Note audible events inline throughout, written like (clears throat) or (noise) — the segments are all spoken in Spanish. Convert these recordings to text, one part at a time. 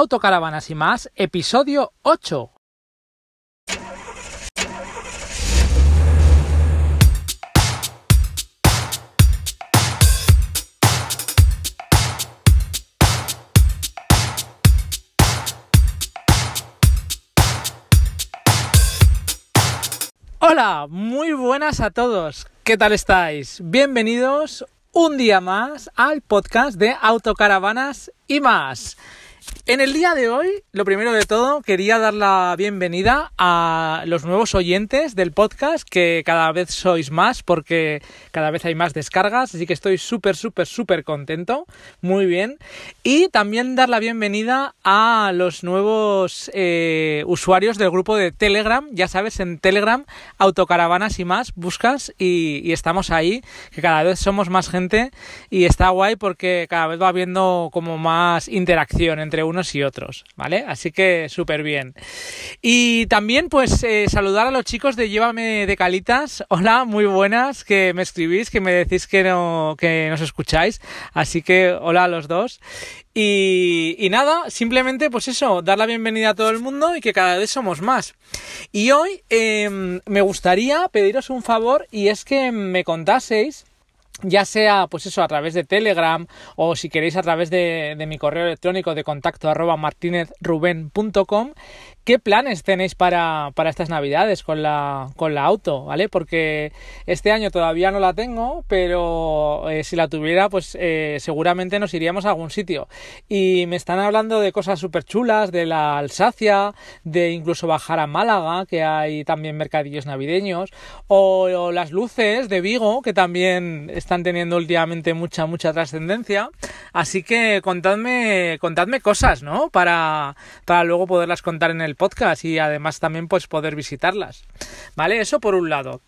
Autocaravanas y más, episodio 8. Hola, muy buenas a todos. ¿Qué tal estáis? Bienvenidos un día más al podcast de Autocaravanas y más. En el día de hoy, lo primero de todo, quería dar la bienvenida a los nuevos oyentes del podcast, que cada vez sois más porque cada vez hay más descargas, así que estoy súper, súper, súper contento, muy bien. Y también dar la bienvenida a los nuevos eh, usuarios del grupo de Telegram, ya sabes, en Telegram, Autocaravanas y más, buscas y, estamos ahí, que cada vez somos más gente y está guay porque cada vez va habiendo como más interacción entre unos y otros, ¿vale? Así que súper bien. Y también pues eh, saludar a los chicos de Llévame de Calitas. (laughs) Hola, muy buenas, que me escribís, que me decís que no, que nos escucháis. Así que hola a los dos. Y, nada, simplemente pues eso, dar la bienvenida a todo el mundo y que cada vez somos más. Y hoy eh, me gustaría pediros un favor y es que me contaseis ya sea pues eso a través de Telegram o si queréis a través de, mi correo electrónico de contacto arroba martinezruben.com qué planes tenéis para, para, estas navidades con la, con la auto, ¿vale? Porque este año todavía no la tengo, pero eh, si la tuviera, pues eh, seguramente nos iríamos a algún sitio. Y me están hablando de cosas súper chulas, de la Alsacia, de incluso bajar a Málaga, que hay también mercadillos navideños, o, o las luces de Vigo, que también están teniendo últimamente mucha, mucha trascendencia. Así que contadme, contadme cosas, ¿no? Para, para luego poderlas contar en el podcast y además también pues poder visitarlas. ¿Vale? Eso por un lado.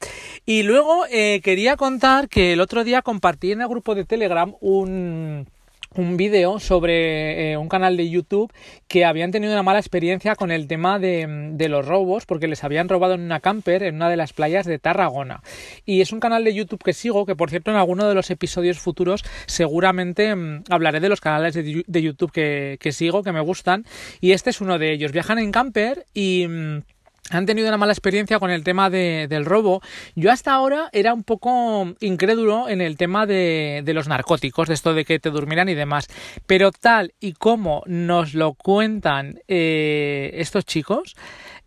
Y luego eh, quería contar que el otro día compartí en el grupo de Telegram un un vídeo sobre eh, un canal de YouTube que habían tenido una mala experiencia con el tema de, los robos porque les habían robado en una camper en una de las playas de Tarragona. Y es un canal de YouTube que sigo, que por cierto en alguno de los episodios futuros seguramente mmm, hablaré de los canales de, YouTube que, sigo, que me gustan. Y este es uno de ellos. Viajan en camper y... Mmm, han tenido una mala experiencia con el tema de, del robo. Yo hasta ahora era un poco incrédulo en el tema de, de, los narcóticos, de esto de que te durmieran y demás. Pero tal y como nos lo cuentan eh, estos chicos,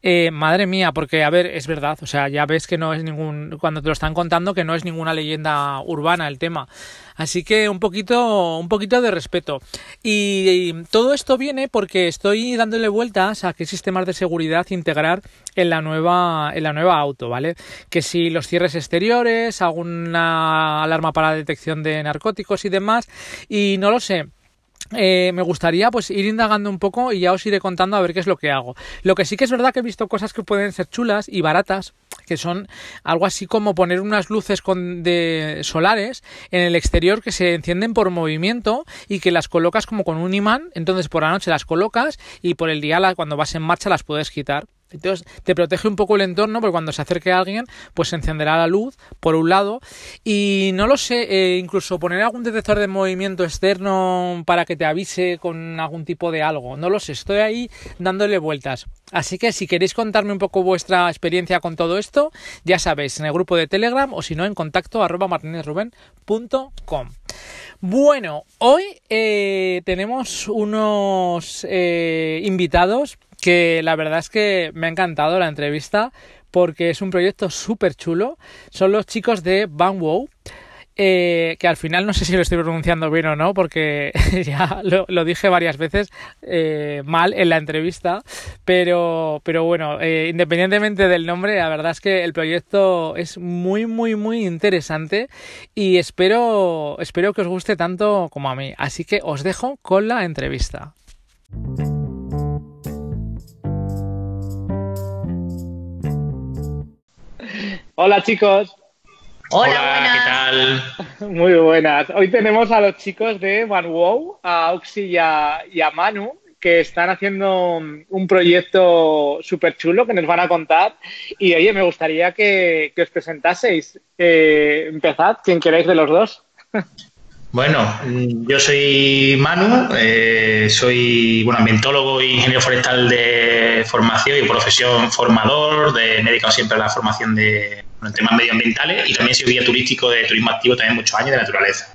eh, madre mía, porque a ver, es verdad, o sea, ya ves que no es ningún, cuando te lo están contando, que no es ninguna leyenda urbana el tema. Así que un poquito, un poquito de respeto. Y, todo esto viene porque estoy dándole vueltas a qué sistemas de seguridad integrar en la nueva, en la nueva auto, ¿vale? Que si los cierres exteriores, alguna alarma para detección de narcóticos y demás, y no lo sé. Eh, me gustaría pues ir indagando un poco y ya os iré contando a ver qué es lo que hago. Lo que sí que es verdad que he visto cosas que pueden ser chulas y baratas, que son algo así como poner unas luces con de solares en el exterior que se encienden por movimiento y que las colocas como con un imán, entonces por la noche las colocas y por el día cuando vas en marcha las puedes quitar. Entonces te protege un poco el entorno porque cuando se acerque alguien pues se encenderá la luz por un lado y no lo sé, eh, incluso poner algún detector de movimiento externo para que te avise con algún tipo de algo, no lo sé, estoy ahí dándole vueltas. Así que si queréis contarme un poco vuestra experiencia con todo esto, ya sabéis, en el grupo de Telegram o si no en contacto arroba martinezruben.com. Bueno, hoy eh, tenemos unos eh, invitados que la verdad es que me ha encantado la entrevista porque es un proyecto súper chulo. Son los chicos de Bangwow. Eh, que al final no sé si lo estoy pronunciando bien o no, porque (laughs) ya lo, lo dije varias veces eh, mal en la entrevista, pero, pero bueno, eh, independientemente del nombre, la verdad es que el proyecto es muy, muy, muy interesante y espero, espero que os guste tanto como a mí. Así que os dejo con la entrevista. Hola chicos. Hola, Hola ¿qué tal? (laughs) Muy buenas. Hoy tenemos a los chicos de OneWow, a Oxy y a, y a Manu, que están haciendo un proyecto súper chulo que nos van a contar. Y oye, me gustaría que, que os presentaseis. Eh, empezad, quien queráis de los dos. (laughs) Bueno, yo soy Manu, eh, soy bueno, ambientólogo e ingeniero forestal de formación y profesión formador, de, me siempre a la formación de temas medioambientales y también soy guía turístico de turismo activo también muchos años de naturaleza.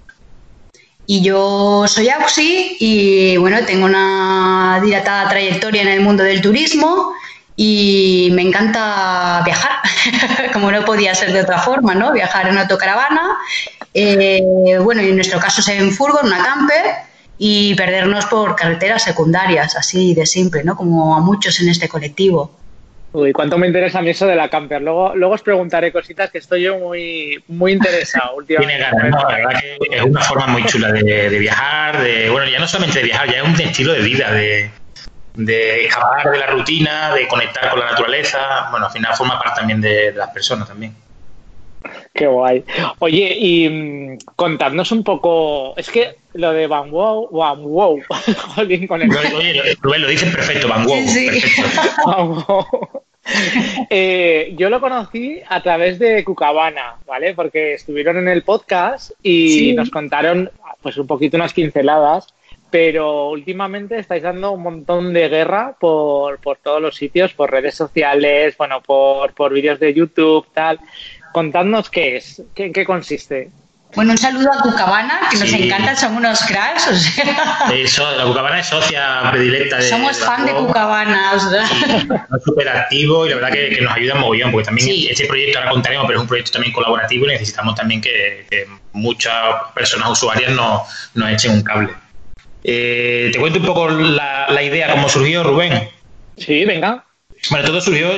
Y yo soy Auxi y bueno, tengo una dilatada trayectoria en el mundo del turismo y me encanta viajar, (laughs) como no podía ser de otra forma, ¿no? Viajar en autocaravana, eh, bueno, en nuestro caso es en furgo, en una camper, y perdernos por carreteras secundarias, así de simple, ¿no? Como a muchos en este colectivo. Uy, cuánto me interesa a mí eso de la camper. Luego, luego os preguntaré cositas que estoy yo muy, muy interesado (laughs) últimamente. Tiene ganas, la verdad que es una forma muy chula de, de, viajar, de, bueno, ya no solamente de viajar, ya es un estilo de vida, de, de escapar de la rutina, de conectar con la naturaleza. Bueno, al final forma parte también de, las personas también. Qué guay. Oye, y mm, contadnos un poco, es que lo de Van Wow, Van Wow, (laughs) con el... Oye, Rubén, lo dices perfecto, Van Wow. Sí, (laughs) Van wow. Eh, yo lo conocí a través de Cucabana, ¿vale? Porque estuvieron en el podcast y nos contaron pues un poquito unas pinceladas pero últimamente estáis dando un montón de guerra por, por todos los sitios, por redes sociales, bueno, por, por vídeos de YouTube, tal. Contadnos qué es, qué, en qué consiste. Bueno, un saludo a Cucabana, que nos encanta, son unos cracks. O sea. Eso, la Cucabana es socia predilecta de. Somos fan de Cucabana, o sea. es súper activo y la verdad que, nos ayuda mogollón, porque también este proyecto ahora contaremos, pero es un proyecto también colaborativo y necesitamos también que, muchas personas usuarias nos, nos echen un cable. Eh, te cuento un poco la, idea, cómo surgió, Rubén. Sí, venga. Bueno, todo surgió,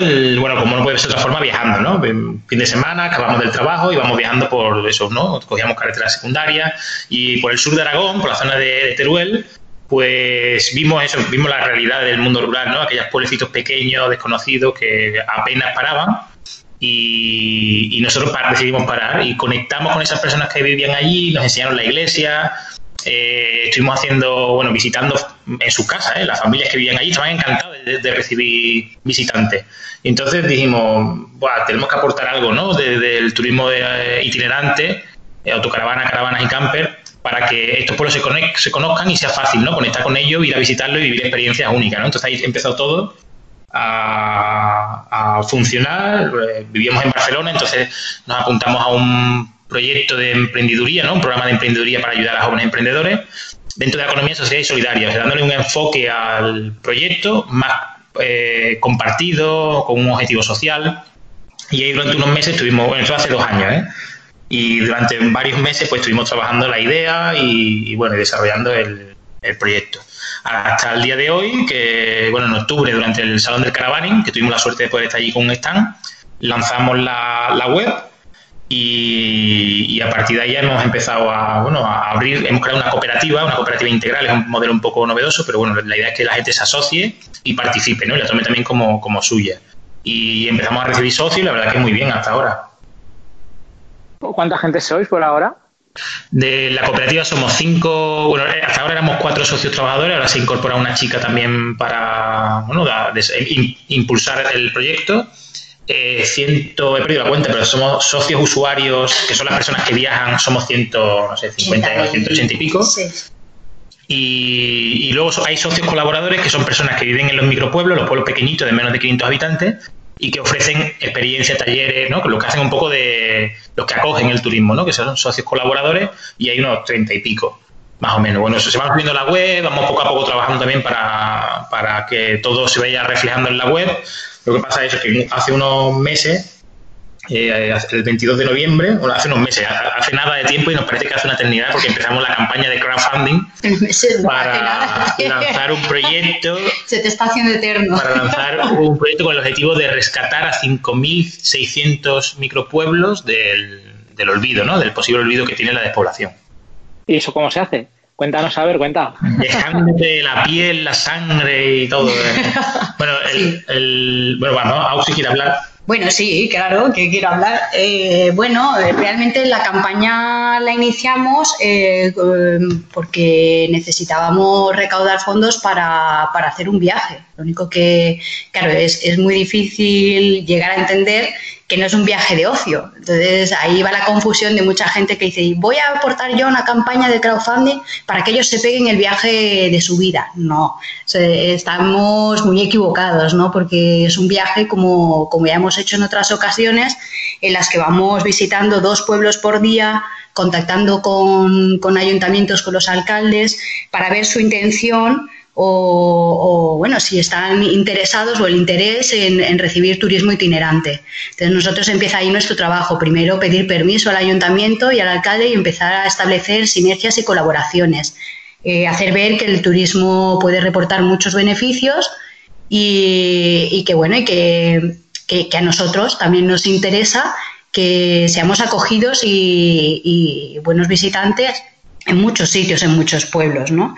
bueno, como no puede ser de otra forma, viajando, ¿no? Fin de semana, acabamos del trabajo y vamos viajando por eso, ¿no? Cogíamos carreteras secundarias y por el sur de Aragón, por la zona de, Teruel, pues vimos eso, vimos la realidad del mundo rural, ¿no? Aquellos pueblecitos pequeños, desconocidos, que apenas paraban. Y, y nosotros decidimos parar y conectamos con esas personas que vivían allí, nos enseñaron la iglesia, eh, estuvimos haciendo, bueno, visitando en sus casas, ¿eh? las familias que vivían allí estaban encantadas de, recibir visitantes. Y entonces dijimos, tenemos que aportar algo, ¿no? del turismo eh, itinerante, autocaravana, caravanas y camper, para que estos pueblos se, conozcan y sea fácil, ¿no? Conectar con ellos, ir a visitarlo y vivir experiencias únicas, ¿no? Entonces ahí empezó todo a, a funcionar. Vivíamos en Barcelona, entonces nos apuntamos a un proyecto de emprendeduría, ¿no? un programa de emprendeduría para ayudar a jóvenes emprendedores dentro de la economía social y solidaria, dándole un enfoque al proyecto más eh, compartido, con un objetivo social. Y ahí durante unos meses estuvimos, bueno, eso hace dos años, ¿eh? y durante varios meses pues estuvimos trabajando la idea y, bueno, desarrollando el, proyecto. Hasta el día de hoy, que bueno, en octubre, durante el Salón del Caravaning, que tuvimos la suerte de poder estar allí con un stand, lanzamos la, la web y, a partir de ahí hemos empezado a, bueno, a abrir, hemos creado una cooperativa, una cooperativa integral, es un modelo un poco novedoso, pero bueno, la idea es que la gente se asocie y participe, ¿no? Y la tome también como, como suya. Y empezamos a recibir socios y la verdad que muy bien hasta ahora. ¿Cuánta gente sois por ahora? De la cooperativa somos cinco, bueno, hasta ahora éramos cuatro socios trabajadores, ahora se incorpora una chica también para bueno, impulsar el proyecto eh, ciento, he perdido la cuenta, pero somos socios usuarios, que son las personas que viajan, somos ciento, no sé, 50, 180 y pico. Y, luego hay socios colaboradores que son personas que viven en los micropueblos, los pueblos pequeñitos de menos de 500 habitantes, y que ofrecen experiencias, talleres, ¿no? Que lo que hacen un poco de los que acogen el turismo, ¿no? Que son socios colaboradores y hay unos 30 y pico, más o menos. Bueno, eso se va subiendo la web, vamos poco a poco trabajando también para, para que todo se vaya reflejando en la web lo que pasa es que hace unos meses, eh, el 22 de noviembre, bueno, hace unos meses, hace nada de tiempo y nos parece que hace una eternidad porque empezamos la campaña de crowdfunding (laughs) para lanzar un proyecto. Se te está haciendo eterno. Para lanzar un proyecto con el objetivo de rescatar a 5.600 micropueblos del, del olvido, ¿no? Del posible olvido que tiene la despoblación. ¿Y eso cómo se hace? Cuéntanos, a ver, cuenta. Dejándote la piel, la sangre y todo. ¿eh? (laughs) Bueno, el, el, bueno, bueno, Auxi quiere hablar. Bueno, sí, claro, que quiero hablar. Eh, bueno, realmente la campaña la iniciamos eh, porque necesitábamos recaudar fondos para, para, hacer un viaje. Lo único que, claro, es, es muy difícil llegar a entender que no es un viaje de ocio. Entonces ahí va la confusión de mucha gente que dice, voy a aportar yo una campaña de crowdfunding para que ellos se peguen el viaje de su vida. No, estamos muy equivocados, ¿no? Porque es un viaje como, como ya hemos hecho en otras ocasiones, en las que vamos visitando dos pueblos por día, contactando con, con ayuntamientos, con los alcaldes, para ver su intención o, bueno, si están interesados o el interés en, recibir turismo itinerante. Entonces nosotros empieza ahí nuestro trabajo. Primero pedir permiso al ayuntamiento y al alcalde y empezar a establecer sinergias y colaboraciones. Eh, hacer ver que el turismo puede reportar muchos beneficios y, que bueno, y que, a nosotros también nos interesa que seamos acogidos y, y buenos visitantes en muchos sitios, en muchos pueblos, ¿no?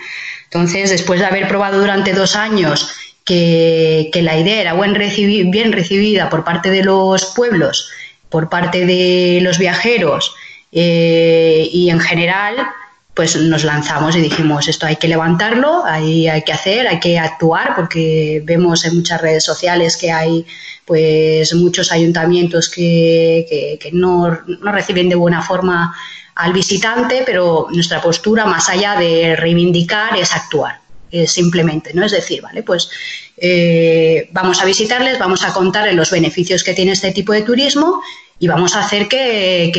Entonces, después de haber probado durante dos años que, la idea era buen bien recibida por parte de los pueblos, por parte de los viajeros eh, y en general, pues nos lanzamos y dijimos, esto hay que levantarlo, hay, hay que hacer, hay que actuar, porque vemos en muchas redes sociales que hay pues muchos ayuntamientos que, que, no, no, reciben de buena forma al visitante, pero nuestra postura, más allá de reivindicar, es actuar, simplemente, ¿no? Es decir, vale, pues eh, vamos a visitarles, vamos a contarles los beneficios que tiene este tipo de turismo y vamos a hacer que,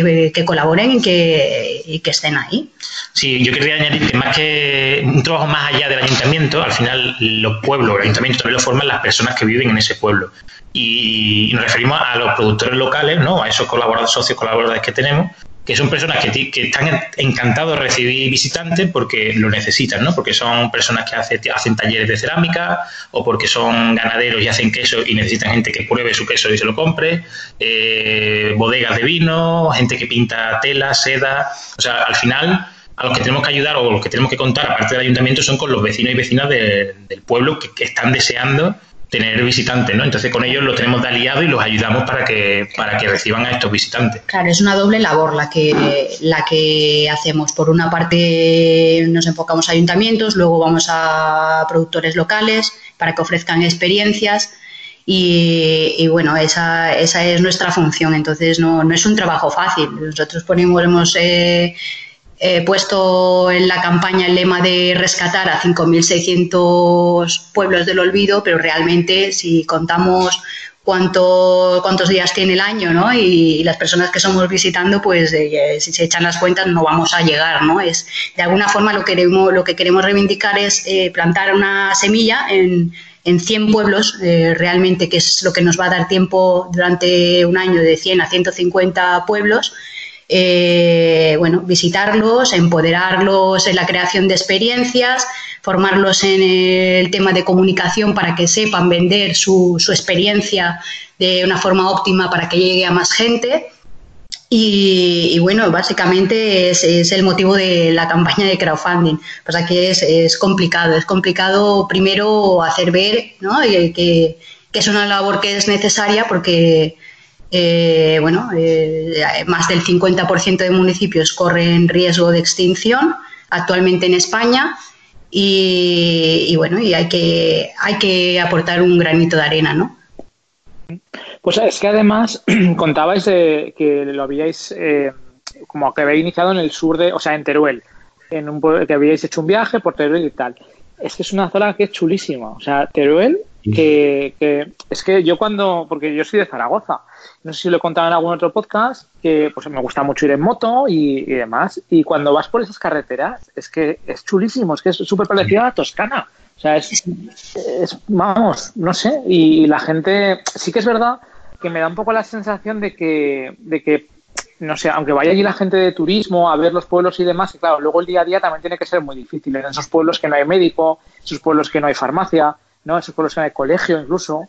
colaboren y que, que, estén ahí. Sí, yo quería añadir que más que un trabajo más allá del ayuntamiento, al final los pueblos, el ayuntamiento también lo forman las personas que viven en ese pueblo. Y nos referimos a los productores locales, ¿no? a esos colaboradores, socios colaboradores que tenemos, que son personas que, están encantados de recibir visitantes porque lo necesitan, ¿no? Porque son personas que hacen talleres de cerámica o porque son ganaderos y hacen queso y necesitan gente que pruebe su queso y se lo compre, eh, bodegas de vino, gente que pinta tela, seda, o sea, al final a los que tenemos que ayudar o los que tenemos que contar, aparte del ayuntamiento, son con los vecinos y vecinas del pueblo que están deseando tener visitantes, ¿no? Entonces con ellos los tenemos de aliado y los ayudamos para que, para que reciban a estos visitantes. Claro, es una doble labor la que, la que hacemos. Por una parte nos enfocamos a ayuntamientos, luego vamos a productores locales para que ofrezcan experiencias. Y, bueno, esa, esa es nuestra función, entonces no, no es un trabajo fácil. Nosotros ponemos, eh, He puesto en la campaña el lema de rescatar a 5.600 pueblos del olvido, pero realmente si contamos cuánto, cuántos días tiene el año ¿no? y, las personas que somos visitando, pues eh, si se echan las cuentas no vamos a llegar. ¿no? Es, de alguna forma lo, queremos, lo que queremos reivindicar es eh, plantar una semilla en, en 100 pueblos, eh, realmente, que es lo que nos va a dar tiempo durante un año de 100 a 150 pueblos eh, bueno, visitarlos, empoderarlos en la creación de experiencias, formarlos en el tema de comunicación para que sepan vender su, experiencia de una forma óptima para que llegue a más gente. Y, bueno, básicamente es, el motivo de la campaña de crowdfunding. Pasa que es, es complicado, es complicado primero hacer ver ¿no? que, que es una labor que es necesaria porque eh, bueno, eh, más del 50% de municipios corren riesgo de extinción actualmente en España y, bueno, y hay que, hay que aportar un granito de arena, ¿no? Pues es que además (clears throat) contabais que lo habíais, eh, como que habéis iniciado en el sur de, o sea, en Teruel, en un, que habíais hecho un viaje por Teruel y tal. Es que es una zona que es chulísima. O sea, Teruel, que, que es que yo cuando, porque yo soy de Zaragoza, no sé si lo he contado en algún otro podcast, que pues me gusta mucho ir en moto y, demás. Y cuando vas por esas carreteras, es que es chulísimo, es que es súper parecido a la Toscana. O sea, es, vamos, no sé. Y la gente, sí que es verdad que me da un poco la sensación de que, de que no sé, aunque vaya allí la gente de turismo a ver los pueblos y demás, y claro, luego el día a día también tiene que ser muy difícil. En esos pueblos que no hay médico, esos pueblos que no hay farmacia, ¿no? esos pueblos que no hay colegio incluso.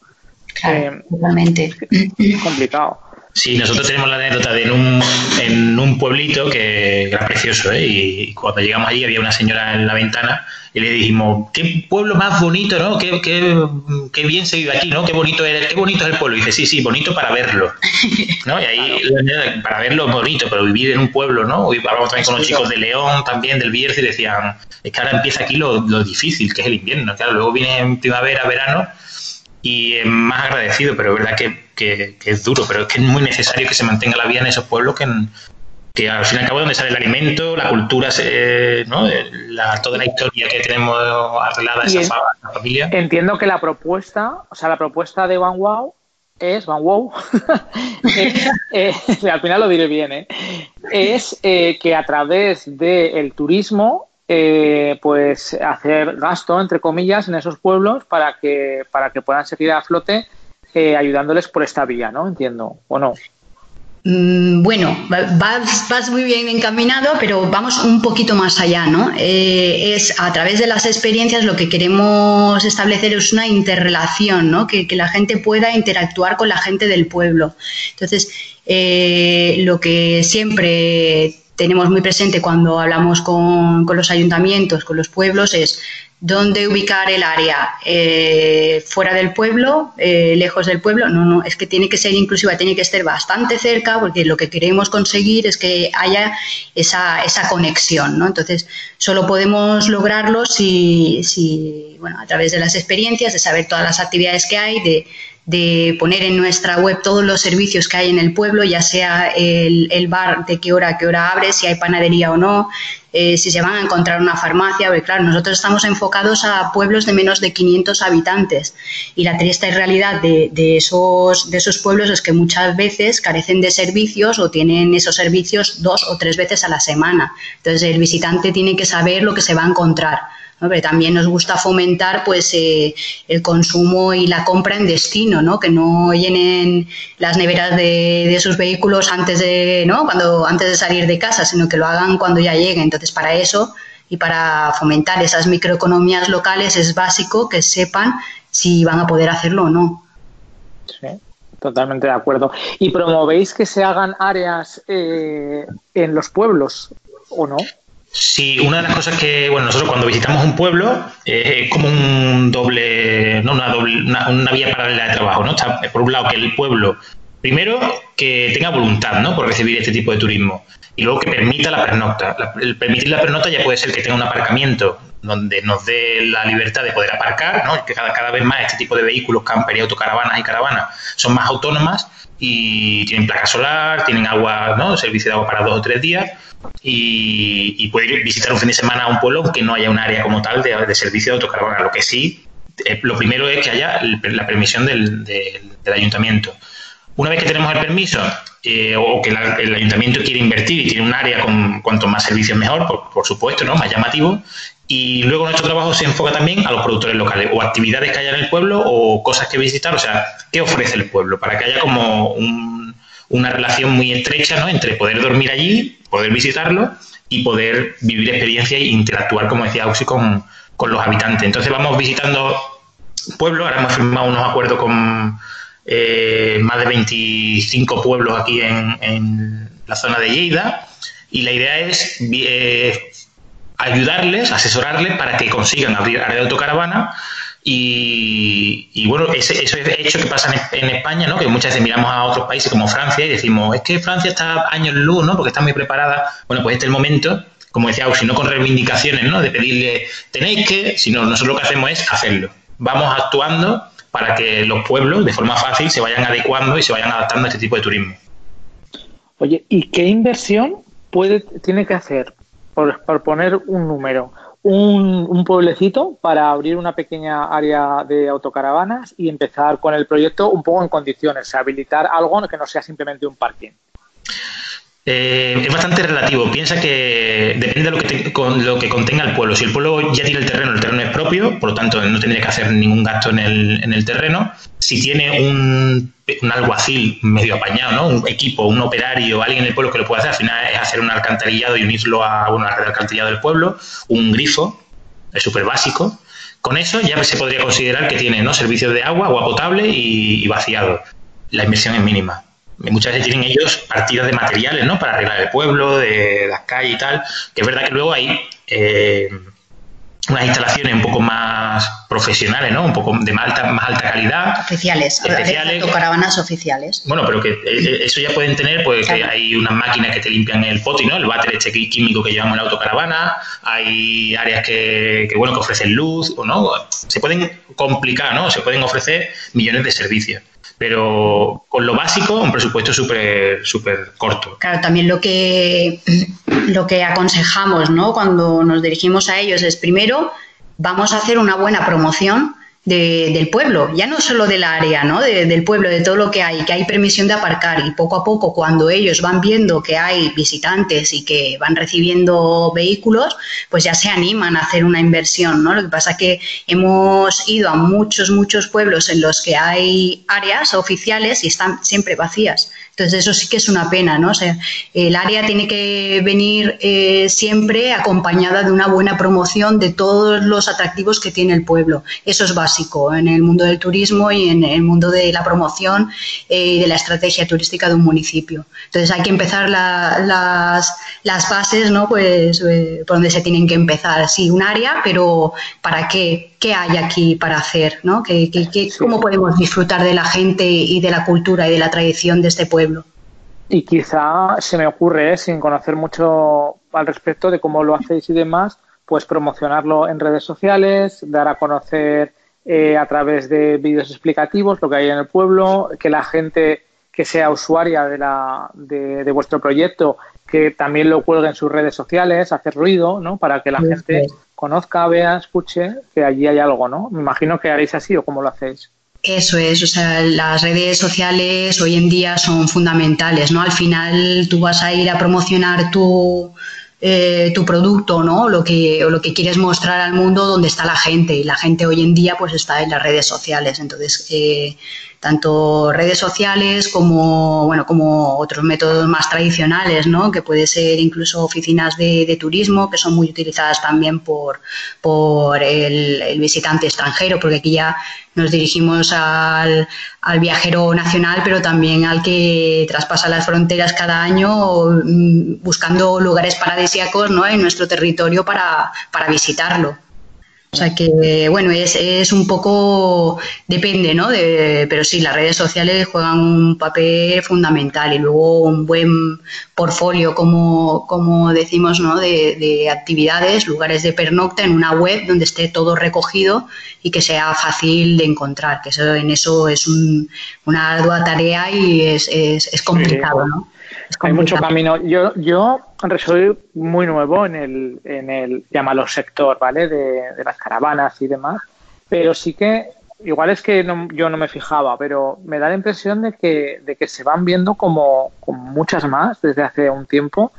Claro, totalmente. Es complicado. Sí, nosotros tenemos la anécdota de en un, en un pueblito que era precioso, ¿eh? y cuando llegamos allí había una señora en la ventana y le dijimos, qué pueblo más bonito, ¿no? Qué, qué, bien se vive aquí, ¿no? Qué bonito, es, qué bonito es el pueblo. Y dice, sí, sí, bonito para verlo, ¿no? Y ahí, para verlo es bonito, pero vivir en un pueblo, ¿no? Y hablamos también con los chicos de León, también del Bierzo, y decían, es que ahora empieza aquí lo, lo difícil, que es el invierno. Claro, luego viene en primavera, verano y más agradecido, pero es verdad que, es duro, pero es que es muy necesario que se mantenga la vida en esos pueblos que, que al fin y al cabo es donde sale el alimento, la cultura, ¿no? toda la historia que tenemos arreglada esa, esa, familia. Entiendo que la propuesta, o sea, la propuesta de Van Wow es, Van Wow, (laughs) eh, (laughs) al final lo diré bien, ¿eh? es eh, que a través del turismo eh, pues hacer gasto, entre comillas, en esos pueblos para que, para que puedan seguir a flote eh, ayudándoles por esta vía, ¿no? Entiendo, ¿o no? Mm, bueno, vas, muy bien encaminado, pero vamos un poquito más allá, ¿no? Eh, es a través de las experiencias lo que queremos establecer es una interrelación, ¿no? Que, que la gente pueda interactuar con la gente del pueblo. Entonces, lo que siempre tenemos muy presente cuando hablamos con, los ayuntamientos, con los pueblos, es dónde ubicar el área, eh, fuera del pueblo, eh, lejos del pueblo. No, no, es que tiene que ser inclusiva, tiene que estar bastante cerca, porque lo que queremos conseguir es que haya esa, conexión. Entonces, solo podemos lograrlo si, si, bueno, a través de las experiencias, de saber todas las actividades que hay, de de poner en nuestra web todos los servicios que hay en el pueblo, ya sea el, bar de qué hora a qué hora abre, si hay panadería o no, eh, si se van a encontrar una farmacia, porque claro, nosotros estamos enfocados a pueblos de menos de 500 habitantes y la triste realidad de, de, esos, de esos pueblos es que muchas veces carecen de servicios o tienen esos servicios dos o tres veces a la semana. Entonces el visitante tiene que saber lo que se va a encontrar también nos gusta fomentar pues eh, el consumo y la compra en destino, ¿no? Que no llenen las neveras de, sus vehículos antes de, ¿no? Cuando, antes de salir de casa, sino que lo hagan cuando ya lleguen. Entonces, para eso y para fomentar esas microeconomías locales es básico que sepan si van a poder hacerlo o no. Sí, totalmente de acuerdo. ¿Y promovéis que se hagan áreas eh, en los pueblos o no? Sí, una de las cosas que, bueno, nosotros cuando visitamos un pueblo eh, es como un doble, no, una, doble una, vía paralela de trabajo, ¿no? Está, por un lado, que el pueblo, primero, que tenga voluntad, ¿no? Por recibir este tipo de turismo. Y luego que permita la pernocta. el permitir la pernocta ya puede ser que tenga un aparcamiento donde nos dé la libertad de poder aparcar, ¿no? Que cada, cada vez más este tipo de vehículos, camper y autocaravanas y caravanas son más autónomas y tienen placa solar, tienen agua, ¿no? Servicio de agua para dos o tres días y, y puede visitar un fin de semana a un pueblo aunque no haya un área como tal de, servicio de autocaravana. Lo que sí, eh, lo primero es que haya la permisión del, ayuntamiento. Una vez que tenemos el permiso eh, o que el ayuntamiento quiere invertir y tiene un área con cuanto más servicios mejor, por, supuesto, ¿no? más llamativo, y luego nuestro trabajo se enfoca también a los productores locales, o actividades que haya en el pueblo, o cosas que visitar, o sea, ¿qué ofrece el pueblo? Para que haya como una relación muy estrecha ¿no? entre poder dormir allí, poder visitarlo y poder vivir experiencias e interactuar, como decía Auxi, con, los habitantes. Entonces vamos visitando pueblos, ahora hemos firmado unos acuerdos con eh, más de 25 pueblos aquí en, la zona de Lleida y la idea es eh, ayudarles, asesorarles para que consigan abrir área de autocaravana y, bueno, ese, eso es hecho que pasa en, España, ¿no? Que muchas veces miramos a otros países como Francia y decimos, es que Francia está años luz, ¿no? Porque está muy preparada. Bueno, pues este es el momento, como decía si no con reivindicaciones, ¿no? De pedirle, tenéis que, sino nosotros lo que hacemos es hacerlo. Vamos actuando para que los pueblos, de forma fácil, se vayan adecuando y se vayan adaptando a este tipo de turismo. Oye, ¿y qué inversión puede, tiene que hacer, por, poner un número, un, pueblecito para abrir una pequeña área de autocaravanas y empezar con el proyecto un poco en condiciones, habilitar algo que no sea simplemente un parking. Eh, es bastante relativo. Piensa que depende de lo que, con, lo que contenga el pueblo. Si el pueblo ya tiene el terreno, el terreno es propio, por lo tanto no tendría que hacer ningún gasto en el, en el terreno. Si tiene un, un, alguacil medio apañado, ¿no? un equipo, un operario, alguien en el pueblo que lo puede hacer, al final es hacer un alcantarillado y unirlo a una red de alcantarillado del pueblo, un grifo, es súper básico. Con eso ya se podría considerar que tiene ¿no? servicios de agua, agua potable y vaciado. La inversión es mínima muchas veces tienen ellos partidas de materiales, ¿no? Para arreglar el pueblo, de las calles y tal, que es verdad que luego hay, eh, unas instalaciones un poco más profesionales, ¿no? Un poco de más alta, más alta calidad. Oficiales, especiales. caravanas oficiales. Bueno, pero que eh, eh, eso ya pueden tener, pues que hay unas máquinas que te limpian el poti, ¿no? El váter este químico que llevamos en la autocaravana, hay áreas que, que, bueno, que ofrecen luz, o no, se pueden complicar, ¿no? Se pueden ofrecer millones de servicios pero con lo básico un presupuesto súper súper corto. Claro, también lo que, lo que aconsejamos ¿no? cuando nos dirigimos a ellos es primero vamos a hacer una buena promoción del pueblo, ya no solo del área, ¿no? del pueblo, de todo lo que hay, que hay permisión de aparcar y poco a poco cuando ellos van viendo que hay visitantes y que van recibiendo vehículos, pues ya se animan a hacer una inversión, ¿no? Lo que pasa es que hemos ido a muchos, muchos pueblos en los que hay áreas oficiales y están siempre vacías. Entonces eso sí que es una pena, ¿no? O sea, el área tiene que venir eh, siempre acompañada de una buena promoción de todos los atractivos que tiene el pueblo. Eso es básico en el mundo del turismo y en el mundo de la promoción eh, y de la estrategia turística de un municipio. Entonces hay que empezar las, las, bases, ¿no? Pues eh, por donde se tienen que empezar. Sí, un área, pero ¿para qué? ¿Qué hay aquí para hacer? ¿no? ¿Qué, cómo podemos disfrutar de la gente y de la cultura y de la tradición de este pueblo? Y quizá se me ocurre, ¿eh? sin conocer mucho al respecto de cómo lo hacéis y demás, pues promocionarlo en redes sociales, dar a conocer eh, a través de vídeos explicativos lo que hay en el pueblo, que la gente que sea usuaria de, la, de, vuestro proyecto, que también lo cuelgue en sus redes sociales, hacer ruido, ¿no? Para que la gente conozca, vea, escuche que allí hay algo, ¿no? Me imagino que haréis así o cómo lo hacéis. Eso es, o sea, las redes sociales hoy en día son fundamentales, ¿no? Al final tú vas a ir a promocionar tu, eh, tu producto, ¿no? Lo que, o lo que quieres mostrar al mundo donde está la gente y la gente hoy en día pues está en las redes sociales, entonces eh, tanto redes sociales como, bueno, como otros métodos más tradicionales, ¿no? que puede ser incluso oficinas de, turismo, que son muy utilizadas también por, por el, visitante extranjero, porque aquí ya nos dirigimos al, al, viajero nacional, pero también al que traspasa las fronteras cada año mm, buscando lugares paradisíacos ¿no? en nuestro territorio para, para visitarlo. O sea que, bueno, es, es un poco, depende, ¿no? De, pero sí, las redes sociales juegan un papel fundamental y luego un buen portfolio, como, como decimos, ¿no? De, de, actividades, lugares de pernocta en una web donde esté todo recogido y que sea fácil de encontrar, que eso, en eso es un, una ardua tarea y es, es, es complicado, ¿no? Hay mucho camino. Yo, yo soy muy nuevo en el, en el llámalo sector, ¿vale? De, las caravanas y demás. Pero sí que, igual es que yo no me fijaba, pero me da la impresión de que, de que se van viendo como, muchas más desde hace un tiempo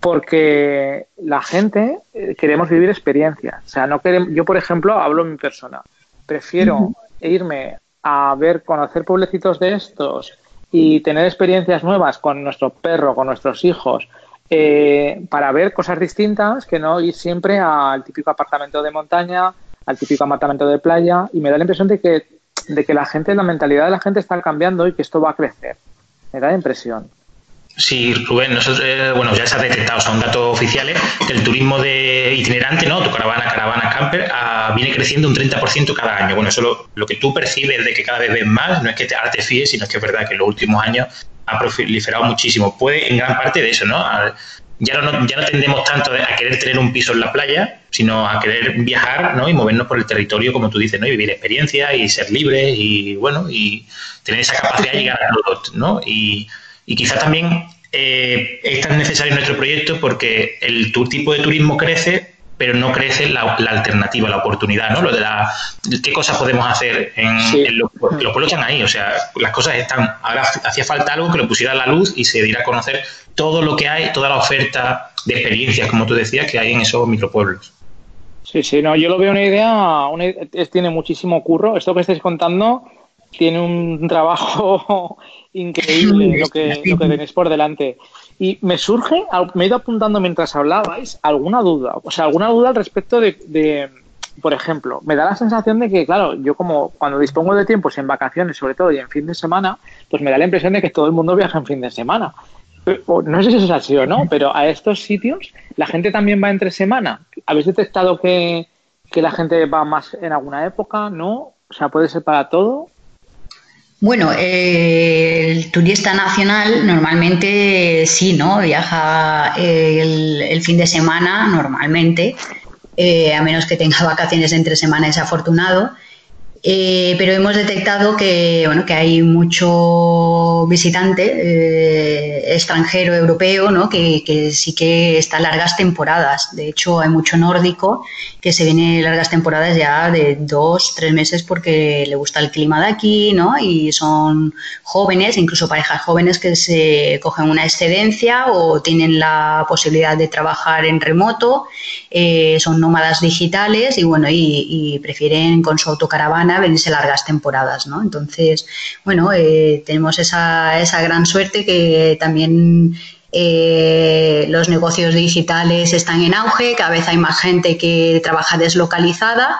porque la gente eh, queremos vivir experiencias. O sea, no queremos, yo, por ejemplo, hablo en mi persona. Prefiero irme a ver, conocer pueblecitos de estos y tener experiencias nuevas con nuestro perro, con nuestros hijos, eh, para ver cosas distintas que no ir siempre al típico apartamento de montaña, al típico apartamento de playa. Y me da la impresión de que, de que la gente, la mentalidad de la gente está cambiando y que esto va a crecer. Me da la impresión. Sí, Rubén, nosotros, eh, bueno, ya se ha detectado, son datos oficiales, que el turismo de itinerante, ¿no? Tu caravana, caravana, camper, ah, viene creciendo un 30% cada año. Bueno, eso lo, que tú percibes de que cada vez ves más, no es que te, ahora te fíes, sino que es verdad que en los últimos años ha proliferado muchísimo. Puede en gran parte de eso, ¿no? ya no, ya no tendemos tanto a querer tener un piso en la playa, sino a querer viajar ¿no? y movernos por el territorio, como tú dices, ¿no? y vivir experiencias y ser libres y, bueno, y tener esa capacidad de llegar a todo, ¿no? Y, y quizás también eh, es tan necesario nuestro proyecto porque el tu tipo de turismo crece, pero no crece la, alternativa, la oportunidad, ¿no? Lo de la, qué cosas podemos hacer en, los, pueblos están ahí, o sea, las cosas están. Ahora hacía falta algo que lo pusiera a la luz y se diera a conocer todo lo que hay, toda la oferta de experiencias, como tú decías, que hay en esos micropueblos. Sí, sí, no, yo lo veo una idea, una, tiene muchísimo curro. Esto que estáis contando tiene un (laughs) trabajo increíble lo que, lo que tenéis por delante. Y me surge, me he ido apuntando mientras hablabais, alguna duda, o sea, alguna duda al respecto de, por ejemplo, me da la sensación de que, claro, yo como cuando dispongo de tiempos en vacaciones, sobre todo, y en fin de semana, pues me da la impresión de que todo el mundo viaja en fin de semana. No sé si eso es así o no, pero a estos sitios la gente también va entre semana. ¿Habéis detectado que, que la gente va más en alguna época, ¿no? O sea, puede ser para todo. Bueno, el turista nacional normalmente sí, ¿no? Viaja el, fin de semana normalmente, eh, a menos que tenga (laughs) vacaciones entre semana, es afortunado. Eh, pero hemos detectado que, bueno, que hay mucho visitante eh, extranjero, europeo, ¿no? que, sí que está largas temporadas. De hecho, hay mucho nórdico que se viene largas temporadas ya de dos, tres meses porque le gusta el clima de aquí ¿no? y son jóvenes, incluso parejas jóvenes que se cogen una excedencia o tienen la posibilidad de trabajar en remoto, eh, son nómadas digitales y, bueno, y prefieren con su autocaravana venirse largas temporadas, ¿no? Entonces, bueno, eh, tenemos esa, esa gran suerte que también eh, los negocios digitales están en auge, cada vez hay más gente que trabaja deslocalizada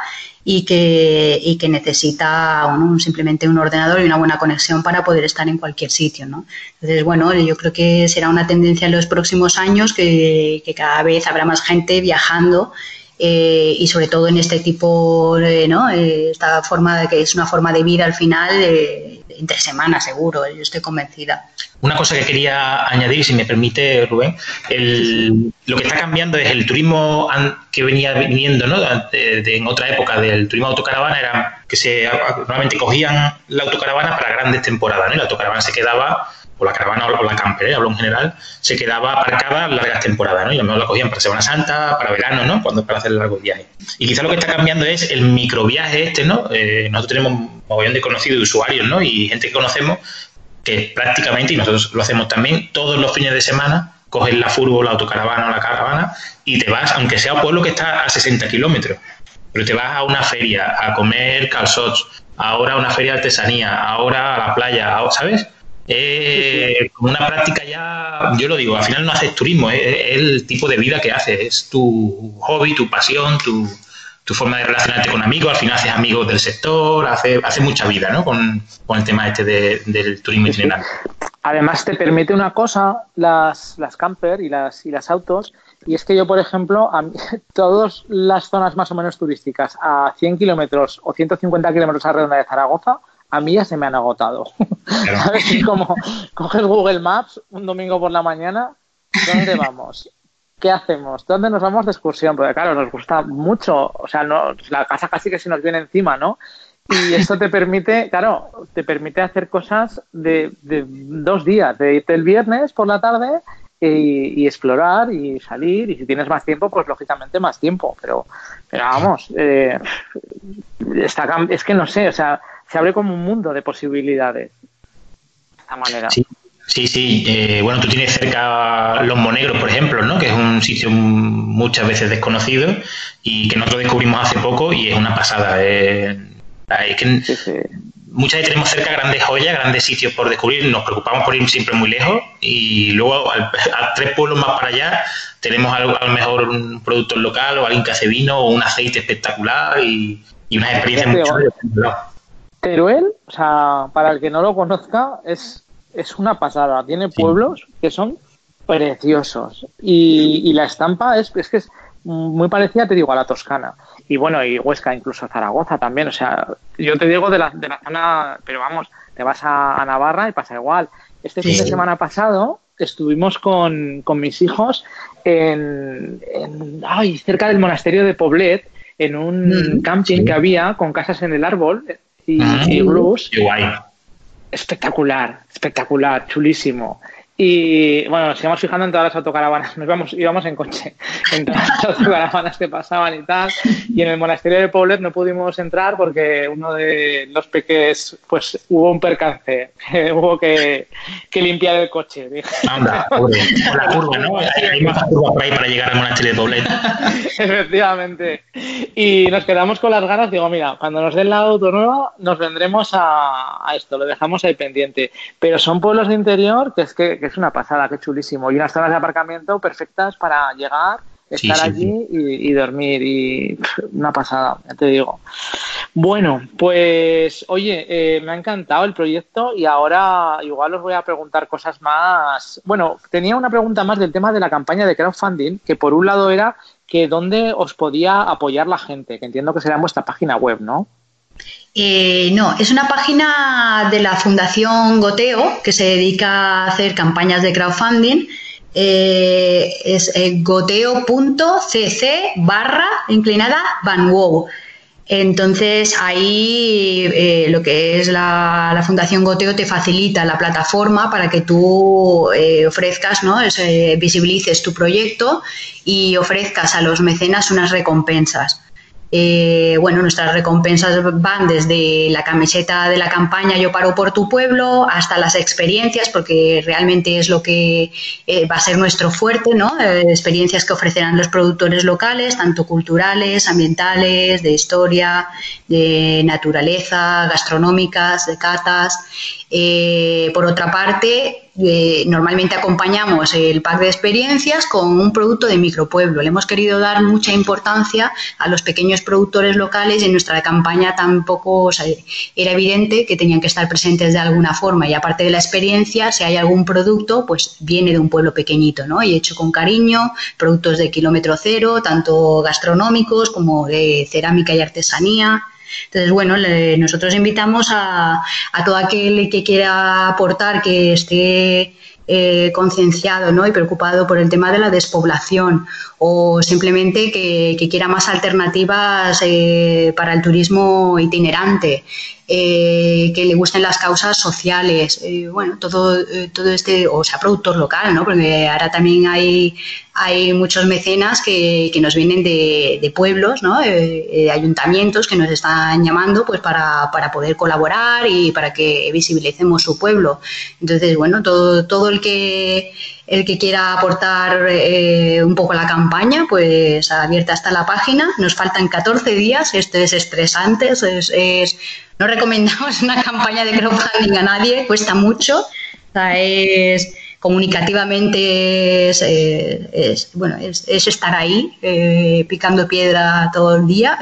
y que, y que necesita simplemente un ordenador y una buena conexión para poder estar en cualquier sitio. ¿no? Entonces, bueno, yo creo que será una tendencia en los próximos años que, que cada vez habrá más gente viajando eh, y sobre todo en este tipo, de, ¿no? Eh, esta forma de que es una forma de vida al final, eh, entre semanas seguro, yo estoy convencida. Una cosa que quería añadir, si me permite, Rubén, lo que está cambiando es el turismo que venía viniendo ¿no? en otra época del turismo autocaravana, era que se normalmente cogían la autocaravana para grandes temporadas, ¿no? la autocaravana se quedaba o la caravana o la, camper, ¿eh? hablo en general, se quedaba aparcada largas temporadas, ¿no? Y a lo mejor la cogían para Semana Santa, para verano, ¿no? Cuando para hacer largos viajes. Y quizá lo que está cambiando es el microviaje este, ¿no? Eh, nosotros tenemos un montón de conocidos de usuarios, ¿no? Y gente que conocemos que prácticamente, y nosotros lo hacemos también, todos los fines de semana coges la furgo, la autocaravana o la caravana y te vas, aunque sea un pueblo que está a 60 kilómetros, pero te vas a una feria a comer calzots, ahora a una feria de artesanía, ahora a la playa, ¿sabes? Como una práctica ya, yo lo digo, al final no haces turismo, es, el tipo de vida que haces, es tu hobby, tu pasión, tu, forma de relacionarte con amigos, al final haces amigos del sector, hace, hace mucha vida ¿no? con, el tema este del turismo itinerante. Además te permite una cosa, las, las camper y las, y las autos, y es que yo, por ejemplo, a (laughs) todas las zonas más o menos turísticas a 100 kilómetros o 150 kilómetros a redonda de Zaragoza, a mí ya se me han agotado. ¿Sabes? (laughs) Como coges Google Maps un domingo por la mañana, ¿dónde (laughs) vamos? ¿Qué hacemos? ¿Dónde nos vamos de excursión? Porque claro, nos gusta mucho, o sea, no, la casa casi que se nos viene encima, ¿no? Y (laughs) esto te permite, claro, te permite hacer cosas de, dos días, de irte el viernes por la tarde y, explorar y salir. Y si tienes más tiempo, pues lógicamente más tiempo. Pero, pero vamos, eh, es que no sé, o sea, se abre como un mundo de posibilidades. De esta manera. Sí. Sí, eh, bueno, tú tienes cerca Los Monegros, por ejemplo, ¿no? Que es un sitio muchas veces desconocido y que nosotros descubrimos hace poco y es una pasada. Eh, que Muchas veces tenemos cerca grandes joyas, grandes sitios por descubrir, nos preocupamos por ir siempre muy lejos y luego a tres pueblos más para allá tenemos a, lo mejor un producto local o alguien que hace vino o un aceite espectacular y, y unas experiencias muy Teruel, o sea, para el que no lo conozca, es, es una pasada. Tiene pueblos que son preciosos. Y, la estampa es, es que es muy parecida, te digo, a la toscana. Y bueno, y Huesca, incluso Zaragoza también. O sea, yo te digo de la, de la zona, pero vamos, te vas a, Navarra y pasa igual. Este fin de semana pasado estuvimos con, con mis hijos en, ay, cerca del monasterio de Poblet, en un mm, camping que había con casas en el árbol y, blues. Espectacular, espectacular, chulísimo. Y bueno, nos íbamos fijando en todas las autocaravanas, nos íbamos, íbamos en coche, (laughs) en todas las autocaravanas que pasaban y tal. Y en el monasterio de Poblet no pudimos entrar porque uno de los peques, pues hubo un percance, (laughs) hubo que, limpiar el coche. Anda, pobre. La curva, ¿no? (laughs) Hay más curva por ahí para llegar al monasterio de Poblet. Efectivamente. Y nos quedamos con las ganas, digo, mira, cuando nos den la auto nueva, nos vendremos a, esto, lo dejamos ahí pendiente. Pero son pueblos de interior que es que es una pasada, qué chulísimo. Y unas zonas de aparcamiento perfectas para llegar estar allí Y, dormir y una pasada, ya te digo. Bueno, pues oye, eh, me ha encantado el proyecto y ahora igual os voy a preguntar cosas más. Bueno, tenía una pregunta más del tema de la campaña de crowdfunding, que por un lado era que dónde os podía apoyar la gente, que entiendo que será en vuestra página web, ¿no? Eh, no, es una página de la Fundación Goteo que se dedica a hacer campañas de crowdfunding eh, es eh, goteo.cc barra inclinada Wow. Entonces ahí eh, lo que es la, Fundación Goteo te facilita la plataforma para que tú ofrezcas, ¿no? visibilices tu proyecto y ofrezcas a los mecenas unas recompensas. Eh, bueno, nuestras recompensas van desde la camiseta de la campaña Yo paro por tu pueblo hasta las experiencias, porque realmente es lo que eh, va a ser nuestro fuerte, ¿no? Eh, experiencias que ofrecerán los productores locales, tanto culturales, ambientales, de historia, de naturaleza, gastronómicas, de catas. Por otra parte, eh, normalmente acompañamos el pack de experiencias con un producto de micropueblo. Le hemos querido dar mucha importancia a los pequeños productores locales y en nuestra campaña tampoco era evidente que tenían que estar presentes de alguna forma. Y aparte de la experiencia, si hay algún producto, pues viene de un pueblo pequeñito, ¿no? Y hecho con cariño, productos de kilómetro cero, tanto gastronómicos como de cerámica y artesanía. Entonces, bueno, nosotros invitamos a, a todo aquel que quiera aportar, que esté eh, concienciado ¿no? y preocupado por el tema de la despoblación o simplemente que, quiera más alternativas eh, para el turismo itinerante, eh, que le gusten las causas sociales, bueno, todo, todo este, o sea, productor local, ¿no? porque ahora también hay, hay muchos mecenas que, que nos vienen de, de pueblos, ¿no? de ayuntamientos que nos están llamando pues para, para poder colaborar y para que visibilicemos su pueblo. Entonces, bueno, todo, todo el que el que quiera aportar eh, un poco la campaña, pues abierta está la página. Nos faltan 14 días, esto es estresante, es, no recomendamos (laughs) una campaña de crowdfunding a nadie, cuesta mucho. es comunicativamente es, eh, bueno es, estar ahí eh, picando piedra todo el día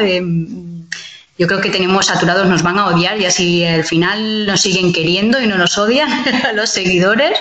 yo creo que tenemos saturados, nos van a odiar y así al final nos siguen queriendo y no nos odian (laughs) los seguidores,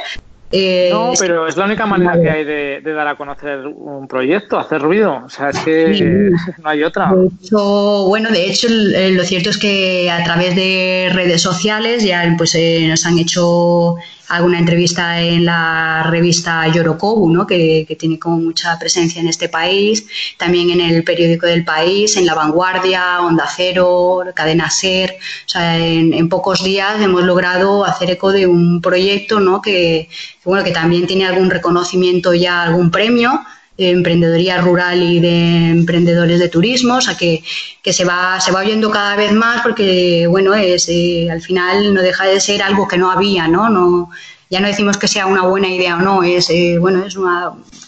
eh, no, pero es la única manera que hay de, dar a conocer un proyecto, hacer ruido. O sea, es que no hay otra. bueno, de hecho, lo cierto es que a través de redes sociales ya pues eh, nos han hecho alguna entrevista en la revista Yorokobu, ¿no? que, tiene como mucha presencia en este país, también en el periódico del país, en La Vanguardia, Onda Cero, Cadena Ser. O sea, en, pocos días hemos logrado hacer eco de un proyecto ¿no? que, bueno, que también tiene algún reconocimiento ya, algún premio de emprendedoría rural y de emprendedores de turismo, o sea que, que se va se va oyendo cada vez más porque bueno es eh, al final no deja de ser algo que no había, ¿no? No ya no decimos que sea una buena idea o no, es eh, bueno es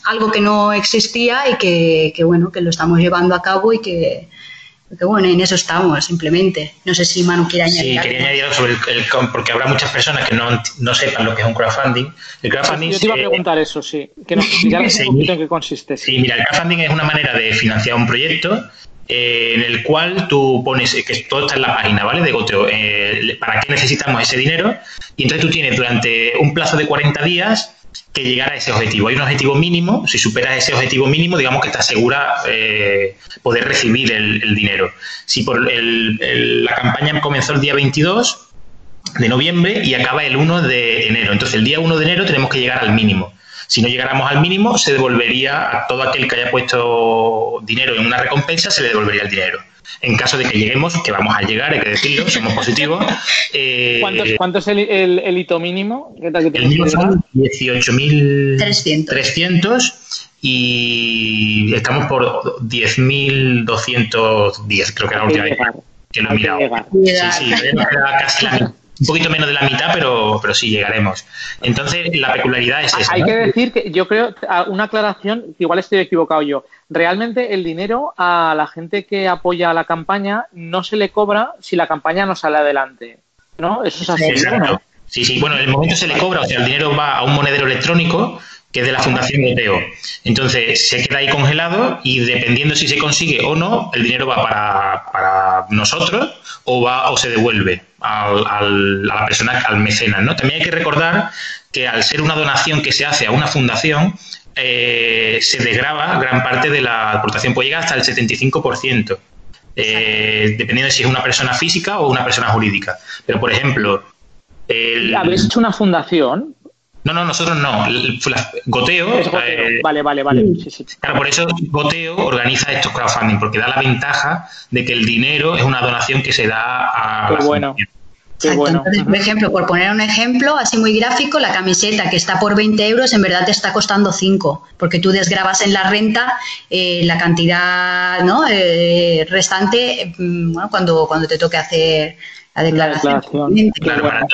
algo que no existía y que, que bueno que lo estamos llevando a cabo y que porque bueno, en eso estamos, simplemente. No sé si Manu quiere añadir. Sí, quería añadir sobre el, porque habrá muchas personas que no, no, sepan lo que es un crowdfunding. El crowdfunding Yo te iba a preguntar eso, sí. Que nos explicaras un poquito en qué consiste. Sí. mira, el crowdfunding es una manera de financiar un proyecto eh, en el cual tú pones, que todo está en la página, ¿vale? De Goteo, eh, para qué necesitamos ese dinero. Y entonces tú tienes durante un plazo de 40 días que llegar a ese objetivo. Hay un objetivo mínimo, si superas ese objetivo mínimo, digamos que te asegura eh, poder recibir el, dinero. Si por la campaña comenzó el día 22 de noviembre y acaba el 1 de enero, entonces el día 1 de enero tenemos que llegar al mínimo. Si no llegáramos al mínimo, se devolvería a todo aquel que haya puesto dinero en una recompensa, se le devolvería el dinero. En caso de que lleguemos, que vamos a llegar, hay que decirlo, somos positivos. (laughs) Eh, ¿Cuánto, es el, hito mínimo? el mínimo son 18.300 y estamos por 10.210, creo que era la última vez que lo he mirado. Sí, sí, casi la un poquito menos de la mitad, pero, pero sí llegaremos. Entonces, la peculiaridad es esa. Hay que decir que yo creo, una aclaración, que igual estoy equivocado yo. Realmente el dinero a la gente que apoya la campaña no se le cobra si la campaña no sale adelante. ¿No? Eso es así. Sí, sí. Bueno, en el momento se le cobra, o sea, el dinero va a un monedero electrónico que es de la Fundación Goteo. Entonces, se queda ahí congelado y dependiendo si se consigue o no, el dinero va para, nosotros o va o se devuelve al, a la persona, al mecenas. ¿no? También hay que recordar que al ser una donación que se hace a una fundación, eh, se desgraba gran parte de la aportación, puede llegar hasta el 75%. Eh, dependiendo de si es una persona física o una persona jurídica. Pero, por ejemplo... ¿Habéis hecho una fundación? No, no, nosotros no. Goteo. Eh, vale, vale, vale. Claro, por eso Goteo organiza estos crowdfunding, porque da la ventaja de que el dinero es una donación que se da a. Qué bueno. Bueno. por ejemplo, por poner un ejemplo así muy gráfico, la camiseta que está por 20 euros en verdad te está costando 5, porque tú desgrabas en la renta eh, la cantidad ¿no? Eh, restante mm, bueno, cuando, cuando te toque hacer la declaración. Claro, para,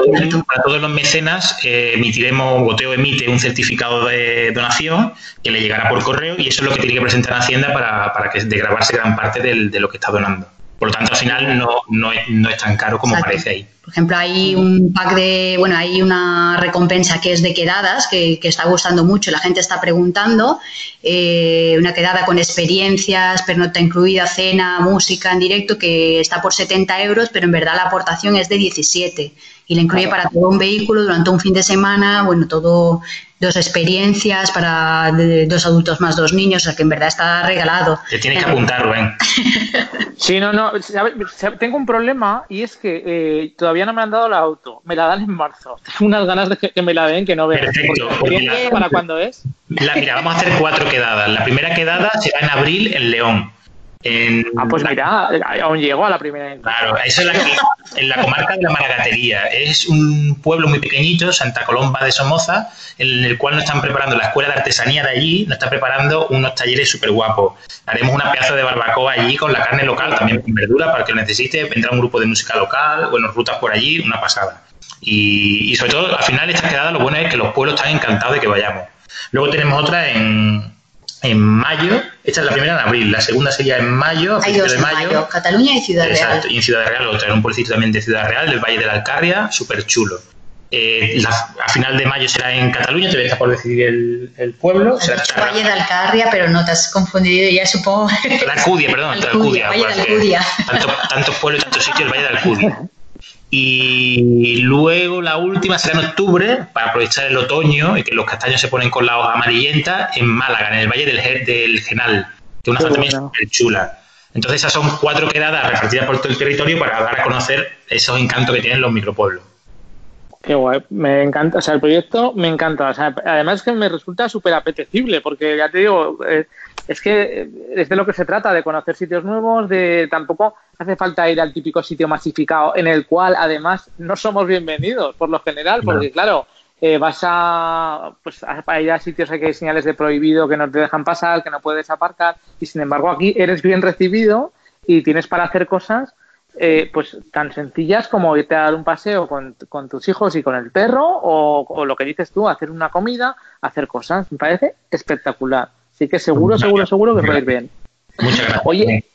todos los mecenas eh, emitiremos, Goteo emite un certificado de donación que le llegará por correo y eso es lo que tiene que presentar Hacienda para, para que desgrabarse gran parte de lo que está donando. Por lo tanto, al final no, no, es, no es tan caro como parece ahí. Por ejemplo, hay un pack de, bueno, hay una recompensa que es de quedadas, que, está gustando mucho, la gente está preguntando, eh, una quedada con experiencias, pernota incluida, cena, música en directo, que está por 70 euros, pero en verdad la aportación es de 17 y la incluye para todo un vehículo durante un fin de semana, bueno, todo dos experiencias para dos adultos más dos niños, o sea que en verdad está regalado. Te tienes que apuntar, Rubén. (laughs) sí, no, no, tengo un problema y es que eh, todavía no me han dado la auto, me la dan en marzo. (laughs) Tengo unas ganas de que, me la den que no veo. Perfecto. ¿Para cuándo es? La, mira, vamos a hacer cuatro quedadas. La primera quedada será en abril en León. Ah, pues mira, aún llegó a la primera. Claro, eso es la en la comarca de la Maragatería. Es un pueblo muy pequeñito, Santa Colomba de Somoza, en el cual nos están preparando la escuela de artesanía de allí, nos está preparando unos talleres súper guapos. Haremos una pedazo de barbacoa allí con la carne local, también con verdura para que lo necesite. Vendrá un grupo de música local, bueno, rutas por allí, una pasada. Y, y sobre todo, al final, esta quedada, lo bueno es que los pueblos están encantados de que vayamos. Luego tenemos otra en, en mayo. Esta es la primera en abril, la segunda sería en mayo, a de mayo. Cataluña y Ciudad Exacto, y en Ciudad Real, otra, un pueblecito también de Ciudad Real, del Valle de la Alcarria, súper chulo. Eh, a final de mayo será en Cataluña, todavía está por decidir el, el pueblo. Será Valle de Alcarria, pero no te has confundido ya, supongo. La Alcudia, perdón, (laughs) la Alcudia. Valle de Alcudia. Tanto, tantos pueblos y tantos sitios, el Valle de Alcudia. (laughs) Y luego la última será en octubre, para aprovechar el otoño y que los castaños se ponen con la hoja amarillenta, en Málaga, en el Valle del, del Genal, que es una zona también súper chula. Entonces esas son cuatro quedadas repartidas por todo el territorio para dar a conocer esos encantos que tienen los micropueblos. Qué guay, me encanta, o sea, el proyecto me encanta, o sea, además que me resulta súper apetecible, porque ya te digo, eh, es que es de lo que se trata, de conocer sitios nuevos, de tampoco hace falta ir al típico sitio masificado en el cual además no somos bienvenidos por lo general, porque claro, eh, vas a, pues, a ir a sitios que hay señales de prohibido que no te dejan pasar, que no puedes aparcar, y sin embargo aquí eres bien recibido y tienes para hacer cosas eh, pues tan sencillas como irte a dar un paseo con, con tus hijos y con el perro, o, o, lo que dices tú, hacer una comida, hacer cosas. Me parece espectacular. Así que seguro, seguro, seguro que va a ir bien. Muchas gracias. Oye,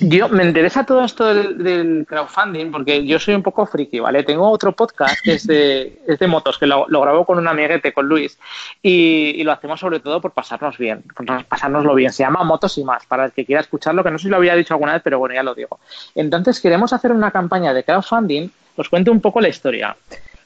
yo me interesa todo esto del, crowdfunding porque yo soy un poco friki, ¿vale? Tengo otro podcast que es de, motos, que lo, lo, grabo con un amiguete, con Luis, y, lo hacemos sobre todo por pasarnos bien, por pasárnoslo bien. Se llama Motos y más, para el que quiera escucharlo, que no sé si lo había dicho alguna vez, pero bueno, ya lo digo. Entonces queremos hacer una campaña de crowdfunding, os cuento un poco la historia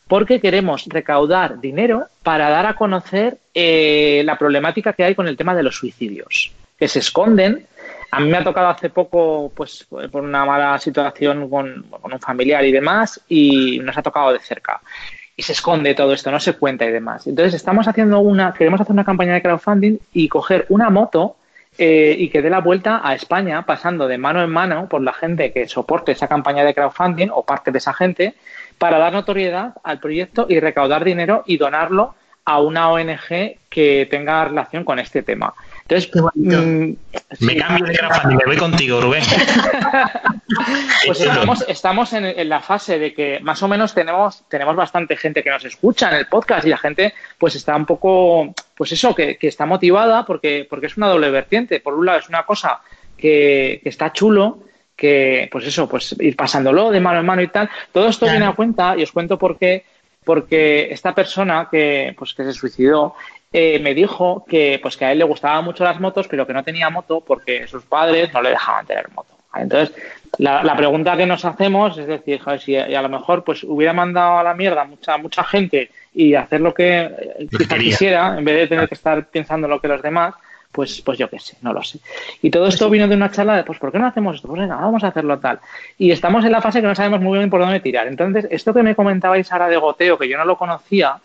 porque queremos recaudar dinero para dar a conocer eh, la problemática que hay con el tema de los suicidios, que se esconden a mí me ha tocado hace poco, pues, por una mala situación con, un familiar y demás, y nos ha tocado de cerca. Y se esconde todo esto, no se cuenta y demás. Entonces, estamos haciendo una, queremos hacer una campaña de crowdfunding y coger una moto eh, y que dé la vuelta a España, pasando de mano en mano por la gente que soporte esa campaña de crowdfunding o parte de esa gente, para dar notoriedad al proyecto y recaudar dinero y donarlo a una ONG que tenga relación con este tema. Entonces, mm, me cambio de crowdfunding, me voy contigo, Rubén. (laughs) pues estamos, estamos en, la fase de que más o menos tenemos, tenemos bastante gente que nos escucha en el podcast y la gente pues está un poco, pues eso, que, está motivada porque, porque es una doble vertiente. Por un lado es una cosa que, está chulo, que pues eso, pues ir pasándolo de mano en mano y tal. Todo esto viene a cuenta y os cuento por qué porque esta persona que, pues, que se suicidó eh, me dijo que, pues, que a él le gustaban mucho las motos, pero que no tenía moto porque sus padres no le dejaban tener moto. Entonces, la, pregunta que nos hacemos es decir, joder, si a, lo mejor pues hubiera mandado a la mierda mucha mucha gente y hacer lo que, quisiera, en vez de tener que estar pensando lo que los demás, pues, pues yo qué sé, no lo sé. Y todo esto vino de una charla de, pues, ¿por qué no hacemos esto? Pues venga, vamos a hacerlo tal. Y estamos en la fase que no sabemos muy bien por dónde tirar. Entonces, esto que me comentabais ahora de goteo, que yo no lo conocía,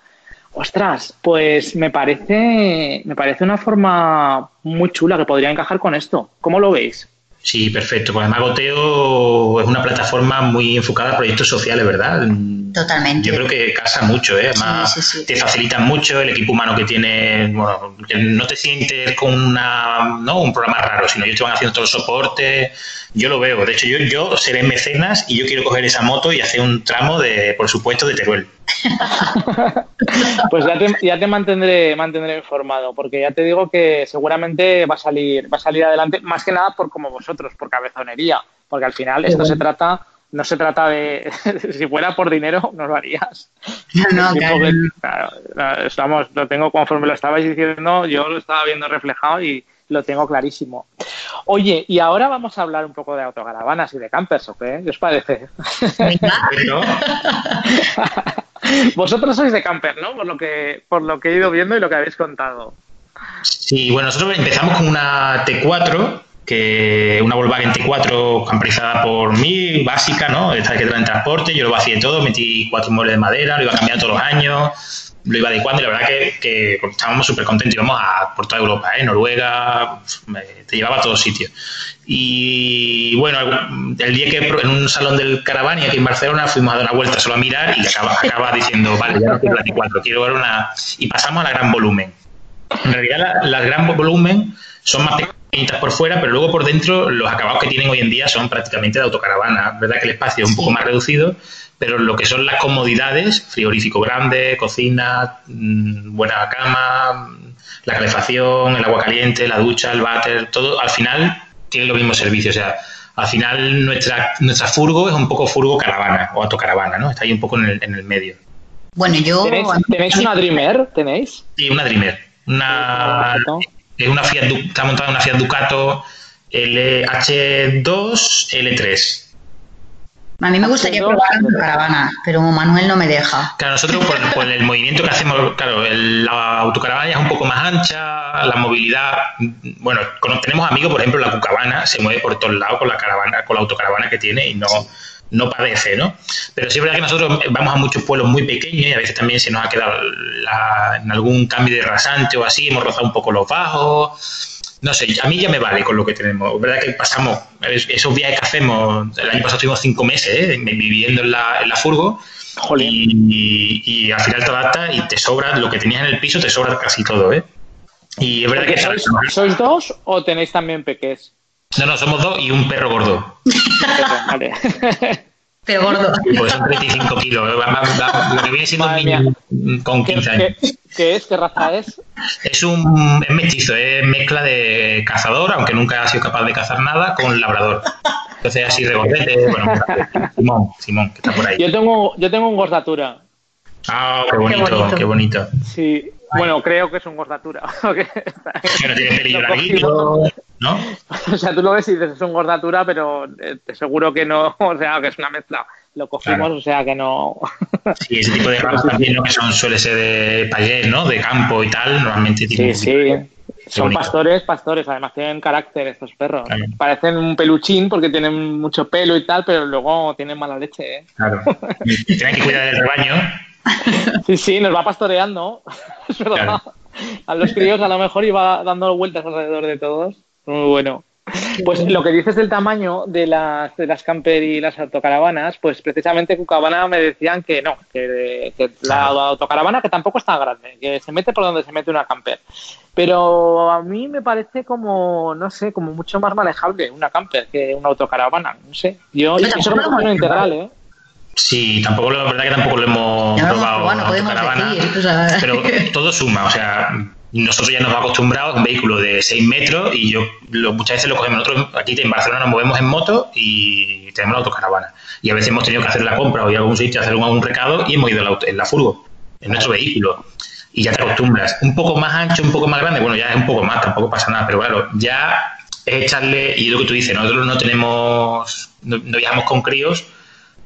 ostras, pues me parece, me parece una forma muy chula que podría encajar con esto. ¿Cómo lo veis? Sí, perfecto. Pues además Goteo es una plataforma muy enfocada a proyectos sociales, ¿verdad? Totalmente. Yo creo que casa mucho, ¿eh? Además, te facilitan mucho el equipo humano que tiene, bueno, que no te sientes con una, ¿no? un programa raro, sino ellos te van haciendo todo el soporte. Yo lo veo. De hecho, yo, yo seré mecenas y yo quiero coger esa moto y hacer un tramo de, por supuesto, de Teruel. (laughs) pues ya te, ya te mantendré, mantendré informado, porque ya te digo que seguramente va a salir, va a salir adelante, más que nada por como vosotros, por cabezonería, porque al final esto se trata no se trata de (laughs) si fuera por dinero no lo harías no, claro. estamos lo tengo conforme lo estabais diciendo yo lo estaba viendo reflejado y lo tengo clarísimo oye y ahora vamos a hablar un poco de autocaravanas y de campers ¿o qué? ¿qué os parece? (laughs) vosotros sois de camper ¿no? por lo que por lo que he ido viendo y lo que habéis contado sí bueno nosotros empezamos con una T4 que una Volkswagen T4 camperizada por mí, básica, ¿no? Esta que trae en transporte, yo lo vacié todo, metí cuatro muebles de madera, lo iba cambiando todos los años, lo iba adecuando y la verdad que, estábamos súper contentos, íbamos a, por toda Europa, ¿eh? Noruega, te llevaba a todos sitios. Y bueno, el día que en un salón del Caravani aquí en Barcelona fuimos a dar una vuelta solo a mirar y acaba, diciendo, vale, ya no quiero la T4, quiero ver una... Y pasamos a la gran volumen. En realidad la, la gran volumen son más pequeñitas por fuera, pero luego por dentro los acabados que tienen hoy en día son prácticamente de autocaravana. verdad que el espacio es un poco más reducido, pero lo que son las comodidades, frigorífico grande, cocina, mm, buena cama, la calefacción, el agua caliente, la ducha, el váter, todo al final tiene los mismos servicios. O sea, al final nuestra, nuestra furgo es un poco furgo caravana o autocaravana, ¿no? Está ahí un poco en el, en el medio. Bueno, yo... ¿Tenéis, una Dreamer? ¿Tenéis? Sí, una Dreamer. Una, es una Fiat, está montada una Fiat Ducato LH2 L3. A mí me gustaría probar la caravana, pero Manuel no me deja. Claro, nosotros por, el movimiento que hacemos, claro, la autocaravana es un poco más ancha, la movilidad, bueno, tenemos amigos, por ejemplo, la Cucabana se mueve por todos lados con la caravana, con la autocaravana que tiene y no, no padece, ¿no? Pero sí es verdad que nosotros vamos a muchos pueblos muy pequeños y a veces también se nos ha quedado en algún cambio de rasante o así, hemos rozado un poco los bajos. No sé, a mí ya me vale con lo que tenemos. Es verdad que pasamos, esos viajes que hacemos, el año pasado estuvimos cinco meses ¿eh? viviendo en la, en la furgo y, y, al final te adaptas y te sobra lo que tenías en el piso, te sobra casi todo, ¿eh? Y es verdad que... Sois, ¿Sois dos o tenéis también peques? No, no, somos dos y un perro gordo. vale. Pero gordo. Pues son 35 kilos. Lo que viene siendo un niño con 15 años. ¿Qué, es? ¿Qué raza es? Es un es mestizo, es mezcla de cazador, aunque nunca ha sido capaz de cazar nada, con labrador. Entonces así regordete, bueno, (laughs) Simón, Simón, que está por ahí. Yo tengo, yo tengo un gordatura. Ah, qué bonito, qué bonito. Qué bonito. Sí, bueno, creo que es un gordatura. (laughs) Pero tiene larguito, (laughs) ¿no? (laughs) O sea, tú lo ves y dices es un gordatura, pero eh, te seguro que no, o sea, que es una mezcla. Lo cogimos, o sea, que no... Sí, ese tipo de razas también, ¿no? Que son, suele ser de payés, ¿no? De campo y tal, normalmente tienen... Sí, sí. Son pastores, pastores, además tienen carácter estos perros. Parecen un peluchín porque tienen mucho pelo y tal, pero luego tienen mala leche. ¿eh? Claro. tienen que cuidar del rebaño (laughs) Sí, sí, nos va pastoreando. (laughs) A los críos a lo mejor iba dando vueltas alrededor de todos. Muy bueno. Pues lo que dices del tamaño de las, de las camper y las autocaravanas, pues precisamente Cucabana me decían que no, que, la autocaravana que tampoco está grande, que se mete por donde se mete una camper. Pero a mí me parece como, no sé, como mucho más manejable una camper que una autocaravana, no sé. Yo, eso integral, ¿eh? Sí, tampoco la verdad que tampoco lo hemos probado (laughs) pero todo suma, o sea, nosotros ya nos hemos acostumbrado a un vehículo de 6 metros y yo muchas veces lo cogemos nosotros aquí en Barcelona nos movemos en moto y tenemos la autocaravana. Y a veces hemos tenido que hacer la compra o ir a algún sitio a hacer un, recado y hemos ido en la, en la furgo, en nuestro vehículo. Y ya te acostumbras. Un poco más ancho, un poco más grande, bueno, ya es un poco más, tampoco pasa nada, pero claro, ya es echarle, y lo que tú dices, nosotros no tenemos, no, no viajamos con críos,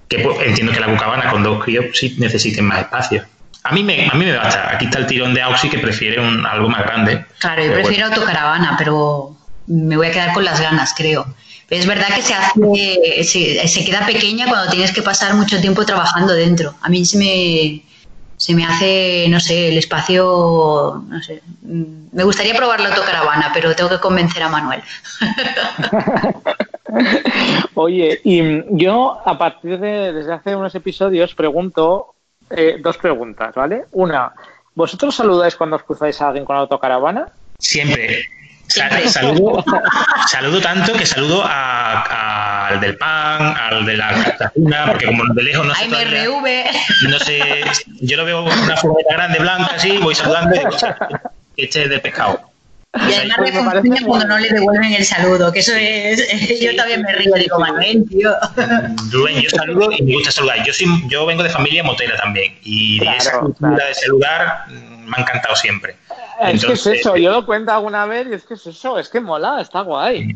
que pues, entiendo que la bucabana con dos críos sí necesiten más espacio. A mí me, a mí me basta. Aquí está el tirón de Auxi que prefiere un, algo más grande. Claro, yo Pero prefiero autocaravana, pero me voy a quedar con las ganas, creo. Pero es verdad que se hace, se, se queda pequeña cuando tienes que pasar mucho tiempo trabajando dentro. A mí se me, se me hace, no sé, el espacio, no sé. mm, Me gustaría probar la autocaravana, pero tengo que convencer a Manuel. (laughs) (laughs) Oye, y mm, yo a partir de desde hace unos episodios pregunto eh, dos preguntas, ¿vale? Una, ¿vosotros saludáis cuando os cruzáis a alguien con autocaravana? Siempre. Sa- Siempre. Saludo, saludo tanto que saludo a- a- al del pan, al de la Cartagena, porque como de lejos no sé, ¡Ay, todavía- MRV! no sé, yo lo veo con una furgoneta grande blanca así, voy saludando y digo, este es de pescado. Y además Pues me parece cuando no le devuelven el saludo, que eso es... (laughs) yo también me río, digo, Manuel, tío. Rubén, yo saludo y me gusta saludar. Yo soy, yo vengo de familia motera también y de esa Claro, cultura claro. de saludar mm, me ha encantado siempre. Es que es Entonces, eso, yo lo cuento alguna vez y es que es eso, es que mola, está guay.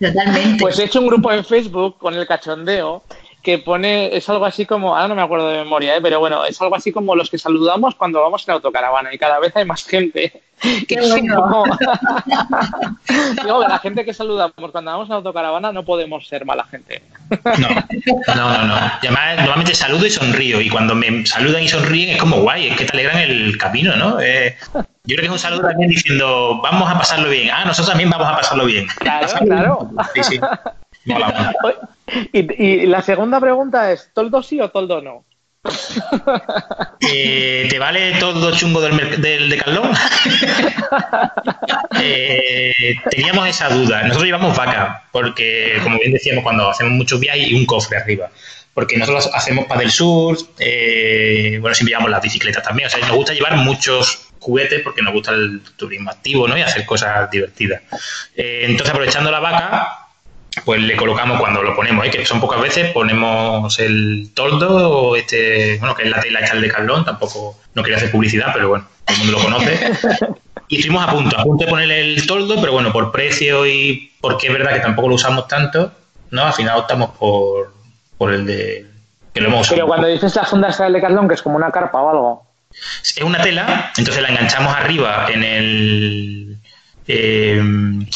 Totalmente. Pues he hecho un grupo en Facebook con el cachondeo que pone, es algo así como, ahora no me acuerdo de memoria, ¿eh? pero bueno, es algo así como los que saludamos cuando vamos en autocaravana y cada vez hay más gente. (laughs) Qué (laughs) bueno. poco- (laughs) Digo, la gente que saludamos cuando vamos en autocaravana no podemos ser mala gente. No, no, no, no. Y además, normalmente saludo y sonrío. Y cuando me saludan y sonríen es como guay, es que te alegran el camino, ¿no? Eh, yo creo que es un saludo también diciendo, vamos a pasarlo bien. Ah, nosotros también vamos a pasarlo bien. Claro, Pasarlo claro. bien. Sí, sí. Mola. (laughs) Y, y la segunda pregunta es, ¿toldo sí o toldo no? (laughs) Eh, ¿Te vale todo chungo del, del decalón? (laughs) Eh, teníamos esa duda. Nosotros llevamos vaca, porque, como bien decíamos, cuando hacemos muchos viajes y un cofre arriba. Porque nosotros hacemos para del sur, eh, bueno, siempre llevamos las bicicletas también. O sea, nos gusta llevar muchos juguetes porque nos gusta el turismo activo, ¿no? Y hacer cosas divertidas. Eh, entonces, aprovechando la vaca, pues le colocamos cuando lo ponemos, ¿eh? que son pocas veces, ponemos el toldo, o este, bueno, que es la tela hecha de Carlón, tampoco, no quería hacer publicidad, pero bueno, todo el mundo lo conoce. Y estuvimos a punto, a punto de ponerle el toldo, pero bueno, por precio y porque es verdad que tampoco lo usamos tanto, ¿no? Al final optamos por, por el de que lo hemos usado. Pero cuando dices la funda esta del Decathlon, que es como una carpa o algo. Es una tela, entonces la enganchamos arriba en el. Eh,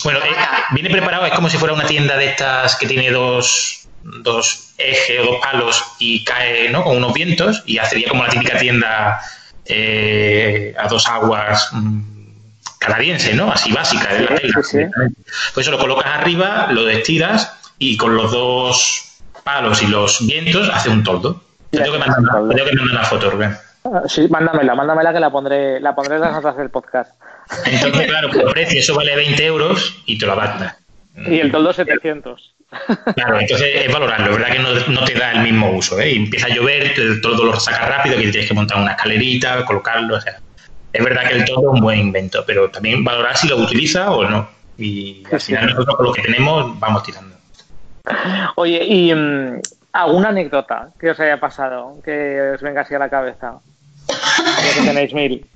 bueno, eh, viene preparado, es como si fuera una tienda de estas que tiene dos, dos ejes o dos palos y cae ¿no? con unos vientos y sería como la típica tienda eh, a dos aguas mm, canadiense, ¿no? Así básica de la tela. sí, sí. Pues eso lo colocas arriba, lo destiras y con los dos palos y los vientos hace un toldo. Te tengo que mandar una, te tengo que mandar una foto, Rubén. Sí, mándamela, mándamela que la pondré, la pondré en las notas del podcast. Entonces, claro, por precio eso vale 20 euros y te lo adapta. Y el toldo 700. Claro, entonces es valorarlo. Es verdad que no, no te da el mismo uso. ¿eh? Y empieza a llover, te- todo lo sacas rápido, que tienes que montar una escalerita, colocarlo. O sea, es verdad que el todo es un buen invento, pero también valorar si lo utiliza o no. Y al final nosotros con lo que tenemos vamos tirando. Oye, y mm, alguna anécdota que os haya pasado, que os venga así a la cabeza. Que tenéis mil.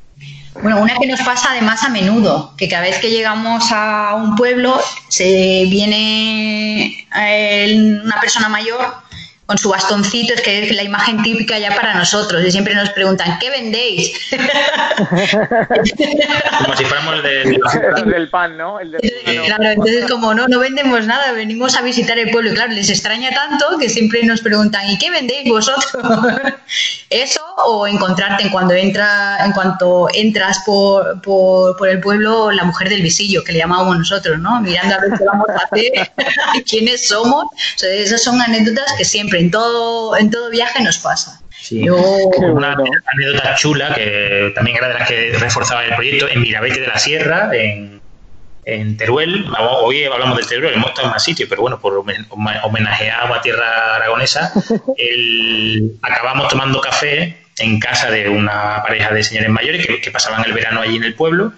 Bueno, una que nos pasa además a menudo, que cada vez que llegamos a un pueblo se viene eh, una persona mayor con su bastoncito, es que es la imagen típica ya para nosotros, y siempre nos preguntan, ¿qué vendéis? (laughs) Como si fuéramos el de... El del pan, ¿no? El del Entonces, claro, entonces como no, no vendemos nada, venimos a visitar el pueblo y claro, les extraña tanto que siempre nos preguntan, ¿y qué vendéis vosotros? (laughs) Eso o encontrarte en cuando entra, en cuanto entras por, por, por el pueblo, la mujer del visillo, que le llamamos nosotros, ¿no? Mirando a ver qué vamos a hacer, (laughs) quiénes somos. O sea, esas son anécdotas que siempre en todo, en todo viaje nos pasa. Sí. Yo, Una anécdota chula que también era de las que reforzaba el proyecto en Mirabete de la Sierra, en, en Teruel. Hoy hablamos de Teruel, hemos estado en más sitios, pero bueno, por homen- home- homenajear a tierra aragonesa, (laughs) el- acabamos tomando café en casa de una pareja de señores mayores que, pasaban el verano allí en el pueblo.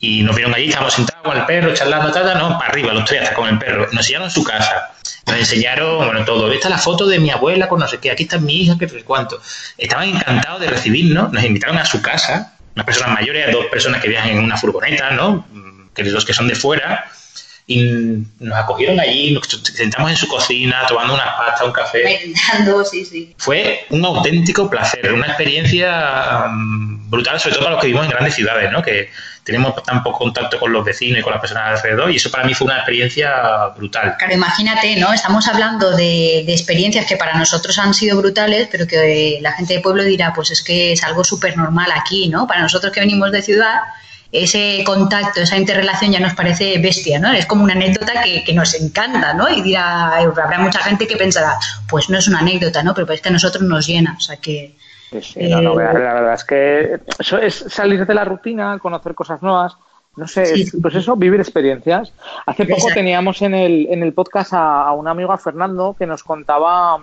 Y nos vieron allí, estábamos sentados con el perro, charlando, tal, no, para arriba, los tres, hasta con el perro. Nos enseñaron su casa, nos enseñaron, bueno, todo. Esta es la foto de mi abuela con no sé qué, aquí está mi hija, que no sé cuánto. Estaban encantados de recibirnos, nos invitaron a su casa, unas personas mayores, dos personas que viajan en una furgoneta, ¿no? Que los que son de fuera, y nos acogieron allí, nos sentamos en su cocina tomando una pasta, un café. sí, sí. Fue un auténtico placer, una experiencia mm, brutal, sobre todo para los que vivimos en grandes ciudades, ¿no? que tenemos tan poco contacto con los vecinos y con las personas alrededor, y eso para mí fue una experiencia brutal. Claro, imagínate, ¿no? Estamos hablando de, de experiencias que para nosotros han sido brutales, pero que la gente de pueblo dirá, pues es que es algo súper normal aquí, ¿no? Para nosotros que venimos de ciudad, ese contacto, esa interrelación ya nos parece bestia, ¿no? Es como una anécdota que, nos encanta, ¿no? Y dirá, habrá mucha gente que pensará, pues no es una anécdota, ¿no? Pero es que a nosotros nos llena, o sea que... Sí, no, no, eh, la verdad es que eso es salir de la rutina, conocer cosas nuevas, no sé, pues eso, vivir experiencias. Hace poco teníamos en el, en el podcast a, un amigo, a Fernando, que nos contaba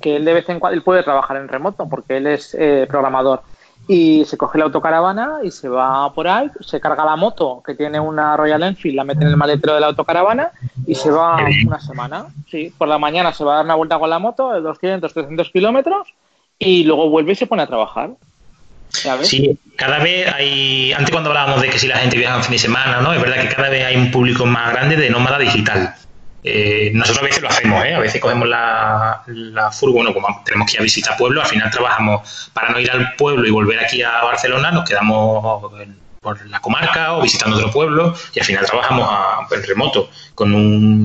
que él de vez en cuando él puede trabajar en remoto porque él es eh, programador y se coge la autocaravana y se va por ahí, se carga la moto que tiene una Royal Enfield, la mete en el maletero de la autocaravana y se va una semana. Sí, por la mañana se va a dar una vuelta con la moto de 200, 300 kilómetros y luego vuelve y se pone a trabajar. Sí, cada vez hay, antes cuando hablábamos de que si la gente viaja en fin de semana, ¿no? Es verdad que cada vez hay un público más grande de nómada digital. Eh, nosotros a veces lo hacemos, ¿eh? a veces cogemos la, la furgo, como tenemos que ir a visitar pueblo, al final trabajamos para no ir al pueblo y volver aquí a Barcelona, nos quedamos por la comarca o visitando otro pueblo y al final trabajamos en remoto con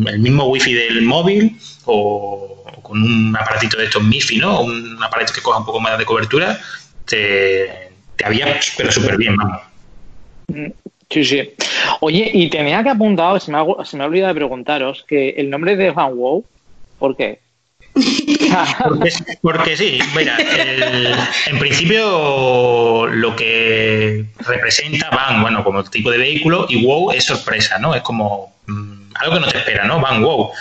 el mismo wifi del móvil o, con un aparatito de estos MIFI, ¿no? un aparato que coja un poco más de cobertura, te, te pero súper bien, vamos. Mm, Sí, sí. Oye, y tenía que apuntar, se me, ha, se me ha olvidado de preguntaros, que el nombre de Van Wow, ¿por qué? (laughs) porque, sí, mira, en principio lo que representa Van, bueno, como tipo de vehículo, y Wow es sorpresa, ¿no? Es como mm, algo que no te espera, ¿no? Van Wow.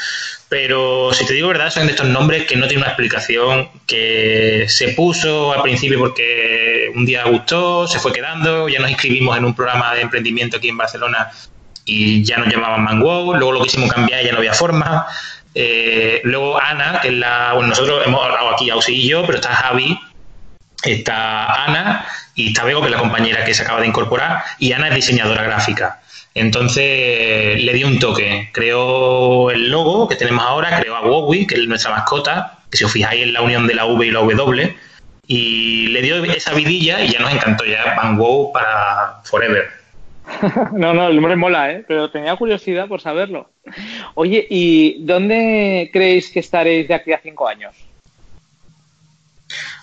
Pero si te digo verdad, son de estos nombres que no tienen una explicación, que se puso al principio porque un día gustó, se fue quedando, ya nos inscribimos en un programa de emprendimiento aquí en Barcelona y ya nos llamaban Mango, luego lo quisimos cambiar y ya no había forma. Eh, luego Ana, que es la. Bueno, nosotros hemos hablado aquí, Ausi y yo, pero está Javi, está Ana y está Bego, que es la compañera que se acaba de incorporar, y Ana es diseñadora gráfica. Entonces le di un toque. Creó el logo que tenemos ahora, creó a Wowie, que es nuestra mascota, que si os fijáis en la unión de la V y la W, y le dio esa vidilla y ya nos encantó ya Van Wow para Forever. (laughs) no, no, el nombre mola, ¿eh? pero tenía curiosidad por saberlo. Oye, ¿y dónde creéis que estaréis de aquí a cinco años?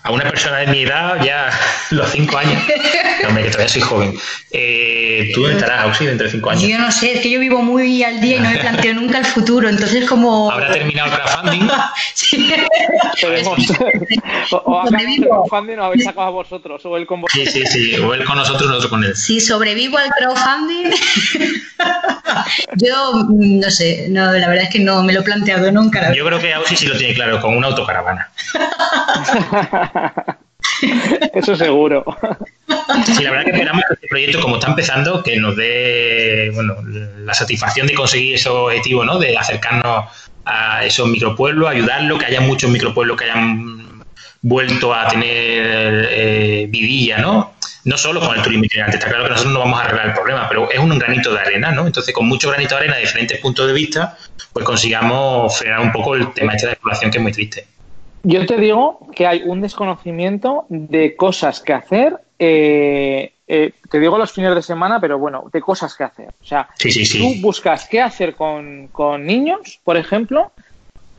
A una persona de mi edad, ya los cinco años, no, que todavía soy joven, eh, ¿tú dónde estarás, Auxi, dentro de cinco años? Yo no sé, es que yo vivo muy al día y no me planteo nunca el futuro, entonces como... ¿Habrá terminado el crowdfunding? (laughs) sí. (laughs) o, o el crowdfunding o habéis sacado a vosotros, o él con vosotros. Sí, sí, sí, o él con nosotros, nosotros con él. Si sobrevivo al crowdfunding, (laughs) yo no sé, no, la verdad es que no me lo he planteado nunca. Yo creo que Auxi sí lo tiene claro, con una autocaravana. (laughs) Eso seguro. Sí, la verdad que esperamos que este proyecto, como está empezando, que nos dé bueno, la satisfacción de conseguir ese objetivo, ¿no? De acercarnos a esos micropueblos, ayudarlo, que haya muchos micropueblos que hayan vuelto a tener eh, vidilla, ¿no? No solo con el turismo itinerante, está claro que nosotros no vamos a arreglar el problema, pero es un granito de arena, ¿no? Entonces, con mucho granito de arena de diferentes puntos de vista, pues consigamos frenar un poco el tema este de la población que es muy triste. Yo te digo que hay un desconocimiento de cosas que hacer. Eh, eh, te digo los fines de semana, pero bueno, de cosas que hacer. O sea, tú buscas qué hacer con, niños, por ejemplo,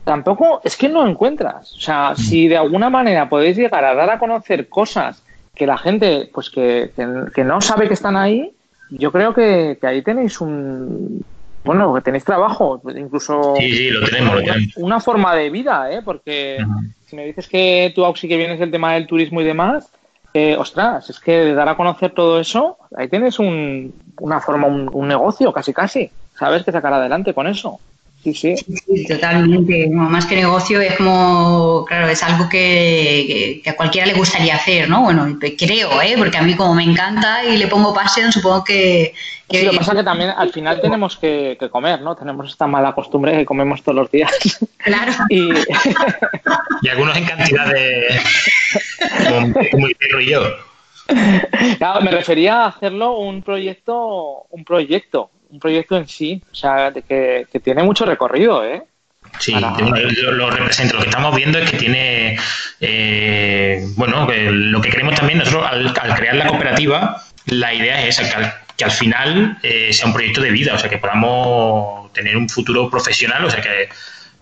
tampoco es que no encuentras. O sea, mm. si de alguna manera podéis llegar a dar a conocer cosas que la gente, pues que, que, no sabe que están ahí, yo creo que ahí tenéis un, bueno, que tenéis trabajo, incluso sí, sí, lo tenemos, una, una forma de vida, ¿eh? porque si me dices que tú, Auxi, que vienes del tema del turismo y demás, eh, ostras, es que de dar a conocer todo eso, ahí tienes un, una forma, un, negocio casi casi, ¿sabes? Que sacar adelante con eso. Sí, sí. totalmente. más que negocio es como, claro, es algo que, a cualquiera le gustaría hacer, ¿no? Bueno, creo, ¿eh? Porque a mí como me encanta y le pongo pasión, supongo que... Sí, lo que pasa es que también al final (laughs) tenemos que, comer, ¿no? Tenemos esta mala costumbre que comemos todos los días. Claro. (laughs) Y, y algunos en cantidad de... como, como el perro y yo. me refería a hacerlo un proyecto, un proyecto, un proyecto en sí, o sea, que, que tiene mucho recorrido, ¿eh? Sí, lo, lo, representa. Lo que estamos viendo es que tiene, eh, bueno, lo que queremos también nosotros al, crear la cooperativa, la idea es esa, que al, final eh, sea un proyecto de vida, o sea, que podamos tener un futuro profesional, o sea, que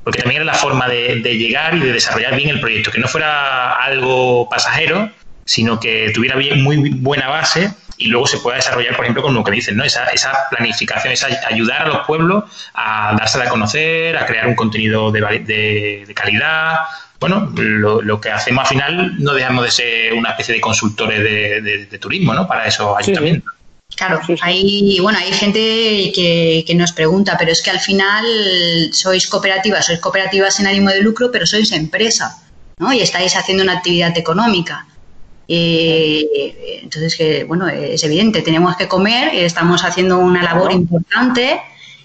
porque también era la forma de, de llegar y de desarrollar bien el proyecto, que no fuera algo pasajero, sino que tuviera bien, muy buena base y luego se pueda desarrollar, por ejemplo, con lo que dicen, ¿no? Esa, esa planificación, esa ayudar a los pueblos a darse a conocer, a crear un contenido de, de, calidad. Bueno, lo, que hacemos al final no dejamos de ser una especie de consultores de, turismo, ¿no? Para esos ayuntamientos. Claro, hay, bueno, hay gente que, que, nos pregunta, pero es que al final sois cooperativas, sois cooperativas sin ánimo de lucro, pero sois empresa, ¿no? Y estáis haciendo una actividad económica. Eh, entonces, que, bueno, es evidente, tenemos que comer, estamos haciendo una labor importante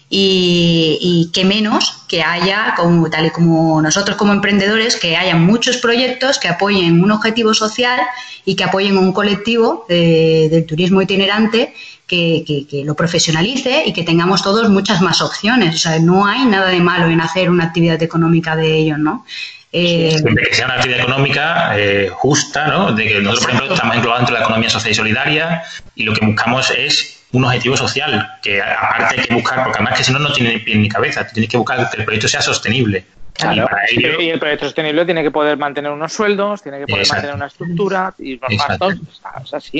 y, y que menos que haya, como, tal y como nosotros como emprendedores, que haya muchos proyectos que apoyen un objetivo social y que apoyen un colectivo del turismo itinerante que, que, lo profesionalice y que tengamos todos muchas más opciones. O sea, no hay nada de malo en hacer una actividad económica de ello, ¿no? Eh, Siempre que sea una actividad económica eh, justa, ¿no? De que nosotros, por ejemplo, estamos englobados dentro de la economía social y solidaria y lo que buscamos es un objetivo social, que aparte hay que buscar, porque además que si no, no tiene pie ni cabeza, tienes que buscar que el proyecto sea sostenible. Y, el proyecto sostenible tiene que poder mantener unos sueldos, tiene que poder mantener una estructura y unos gastos, es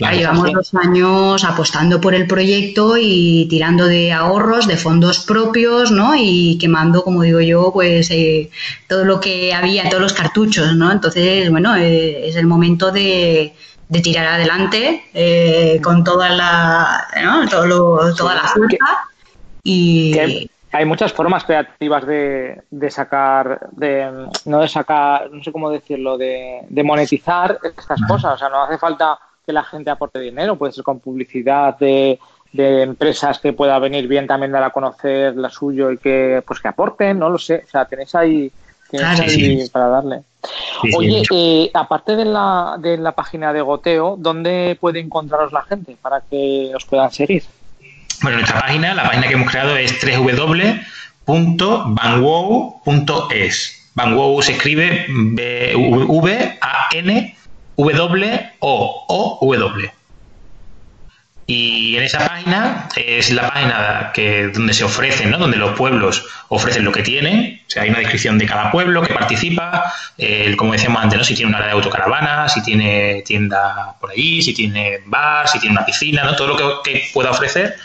así llevamos dos años apostando por el proyecto y tirando de ahorros, de fondos propios, ¿no? Y quemando, como digo yo, pues eh, todo lo que había, todos los cartuchos, ¿no? Entonces, bueno, eh, es el momento de, tirar adelante eh, con toda la, ¿no? toda la fuerza y... Hay, muchas formas creativas de, de, sacar, de no de sacar, no sé cómo decirlo, de, de monetizar estas cosas. O sea, no hace falta que la gente aporte dinero, puede ser con publicidad de, empresas que pueda venir bien también dar a conocer la suyo y que pues que aporten, no lo sé, o sea, tenéis ahí, para darle. Oye, eh, aparte de la, de la página de Goteo, ¿dónde puede encontraros la gente para que os puedan seguir? Bueno, nuestra página, la página que hemos creado es www.vanwow.es. Vanwow se escribe V-A-N W-O-O-W. Y en esa página es la página que, donde se ofrecen, ¿no? donde los pueblos ofrecen lo que tienen. O sea, hay una descripción de cada pueblo que participa, como decíamos antes, ¿no? si tiene una área de autocaravana, si tiene tienda por ahí, si tiene bar, si tiene una piscina, ¿no? todo lo que pueda ofrecer.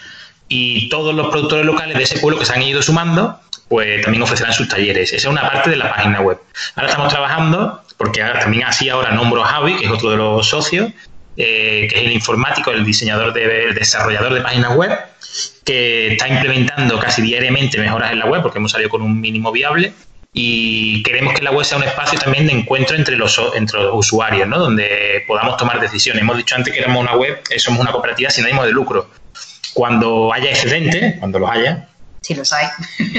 Y todos los productores locales de ese pueblo que se han ido sumando, pues también ofrecerán sus talleres. Esa es una parte de la página web. Ahora estamos trabajando porque también así ahora nombro a Javi, que es otro de los socios, eh, que es el informático, el diseñador, de, el desarrollador de páginas web, que está implementando casi diariamente mejoras en la web, porque hemos salido con un mínimo viable, y queremos que la web sea un espacio también de encuentro entre los, entre los usuarios, ¿no? donde podamos tomar decisiones. Hemos dicho antes que éramos una web, eh, somos una cooperativa sin ánimo de lucro. Cuando haya excedentes, cuando los haya, si los hay.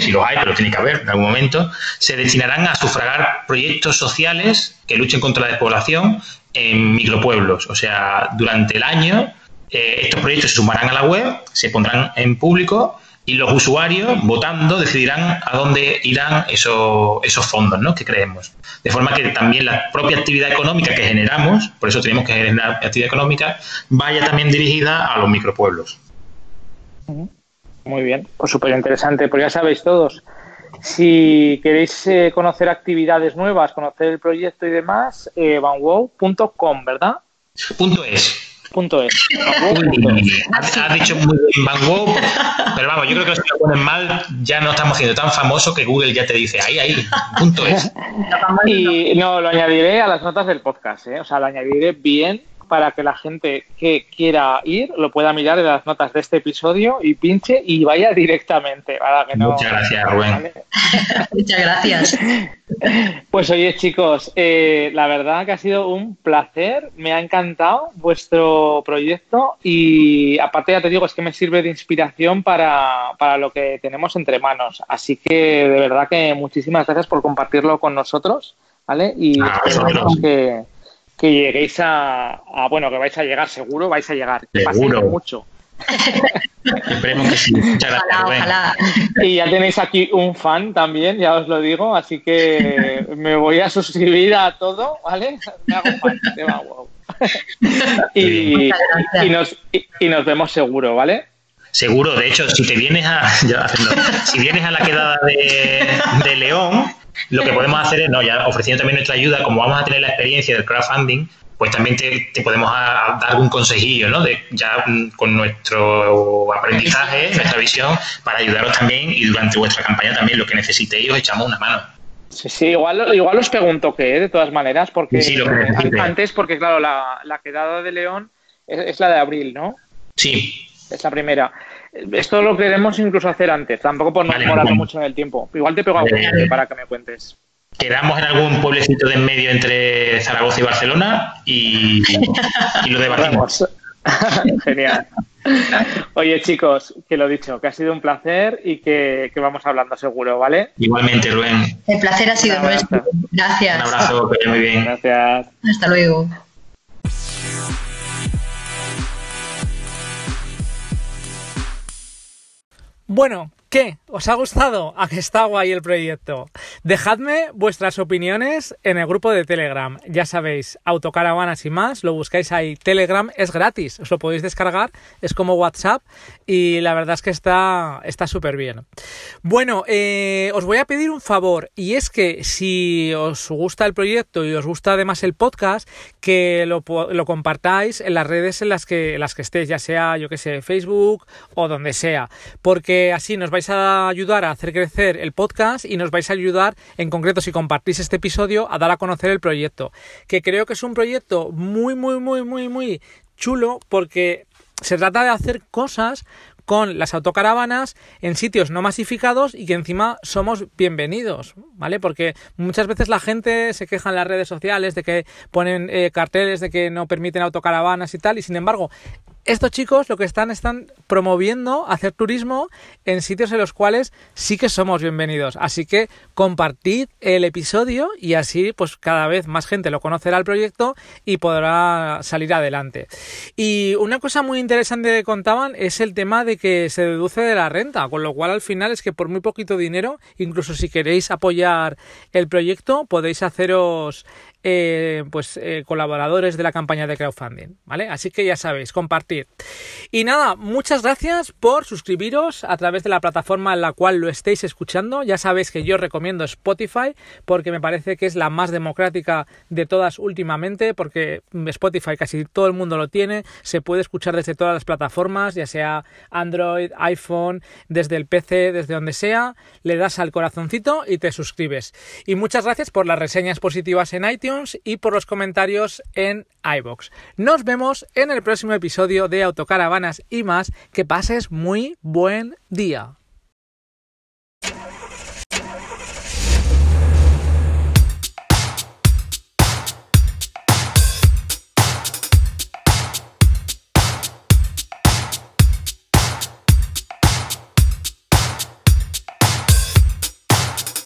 Si los hay, pero tiene que haber en algún momento, se destinarán a sufragar proyectos sociales que luchen contra la despoblación en micropueblos. O sea, durante el año eh, estos proyectos se sumarán a la web, se pondrán en público y los usuarios, votando, decidirán a dónde irán esos, esos fondos ¿no? que creemos. De forma que también la propia actividad económica que generamos, por eso tenemos que generar actividad económica, vaya también dirigida a los micropueblos. Muy bien, pues súper interesante. Pues ya sabéis todos, si queréis eh, conocer actividades nuevas, conocer el proyecto y demás, eh, vanwow.com, ¿verdad? Punto es. Punto es. Has dicho muy bien Vanwow, pero vamos, yo creo que si lo ponen mal, ya no estamos siendo tan famosos que Google ya te dice ahí, ahí, punto es. (laughs) Y no, lo añadiré a las notas del podcast, ¿eh? o sea, lo añadiré bien para que la gente que quiera ir lo pueda mirar en las notas de este episodio y pinche y vaya directamente. Muchas gracias, Rubén. (laughs) Muchas gracias. (laughs) Pues oye, chicos, eh, la verdad que ha sido un placer. Me ha encantado vuestro proyecto y aparte ya te digo, es que me sirve de inspiración para, para lo que tenemos entre manos. Así que de verdad que muchísimas gracias por compartirlo con nosotros. ¿Vale? Y ah, que que lleguéis a, bueno, que vais a llegar seguro, vais a llegar. Seguro. mucho. (laughs) Esperemos que sí. Muchas gracias, Y ya tenéis aquí un fan también, ya os lo digo, así que me voy a suscribir a todo, ¿vale? Me hago fan, te va, wow. y, nos, y, nos vemos seguro, ¿vale? Seguro, de hecho, si te vienes a. (laughs) si vienes a la quedada de, de León, lo que podemos hacer es, no, ya ofreciendo también nuestra ayuda, como vamos a tener la experiencia del crowdfunding, pues también te, podemos dar algún consejillo, ¿no? De, ya mm, con nuestro aprendizaje, (laughs) nuestra visión, para ayudaros también y durante vuestra campaña también lo que necesitéis os echamos una mano. Sí, sí, igual, igual os pregunto qué, de todas maneras, porque antes, porque claro, la, quedada de León es, la de abril, ¿no? Sí. Es la primera. Esto lo queremos incluso hacer antes, tampoco por no vale, mucho en el tiempo. Igual te pego algún eh, para que me cuentes. Quedamos en algún pueblecito de en medio entre Zaragoza y Barcelona y, (laughs) lo debatimos. (laughs) Genial. Oye, chicos, que lo dicho, que ha sido un placer y que, vamos hablando seguro, ¿vale? Igualmente, Rubén. El placer ha sido nuestro. Gracias. Un abrazo, que muy bien. Gracias. Hasta luego. Bueno, ¿Qué? ¿Os ha gustado? ¿A (laughs) que está guay el proyecto? Dejadme vuestras opiniones en el grupo de Telegram. Ya sabéis, autocaravanas y más, lo buscáis ahí. Telegram es gratis, os lo podéis descargar, es como WhatsApp y la verdad es que está súper bien. Bueno, eh, os voy a pedir un favor y es que si os gusta el proyecto y os gusta además el podcast, que lo, compartáis en las redes en las que, las que estéis, ya sea, yo que sé, Facebook o donde sea, porque así nos vais vais a ayudar a hacer crecer el podcast y nos vais a ayudar, en concreto, si compartís este episodio, a dar a conocer el proyecto. Que creo que es un proyecto muy, muy, muy, muy, muy chulo porque se trata de hacer cosas con las autocaravanas en sitios no masificados y que encima somos bienvenidos, ¿vale? Porque muchas veces la gente se queja en las redes sociales de que ponen eh, carteles de que no permiten autocaravanas y tal, y sin embargo, estos chicos lo que están están promoviendo hacer turismo en sitios en los cuales sí que somos bienvenidos. Así que compartid el episodio y así pues cada vez más gente lo conocerá el proyecto y podrá salir adelante. Y una cosa muy interesante que contaban es el tema de que se deduce de la renta, con lo cual al final es que por muy poquito dinero, incluso si queréis apoyar el proyecto, podéis haceros eh, pues eh, colaboradores de la campaña de crowdfunding, ¿vale? Así que ya sabéis, compartir. Y nada, muchas gracias por suscribiros a través de la plataforma en la cual lo estéis escuchando. Ya sabéis que yo recomiendo Spotify porque me parece que es la más democrática de todas últimamente, porque Spotify casi todo el mundo lo tiene, se puede escuchar desde todas las plataformas, ya sea Android, iPhone, desde el PC, desde donde sea, le das al corazoncito y te suscribes. Y muchas gracias por las reseñas positivas en y por los comentarios en iBox. Nos vemos en el próximo episodio de Autocaravanas y más. Que pases muy buen día.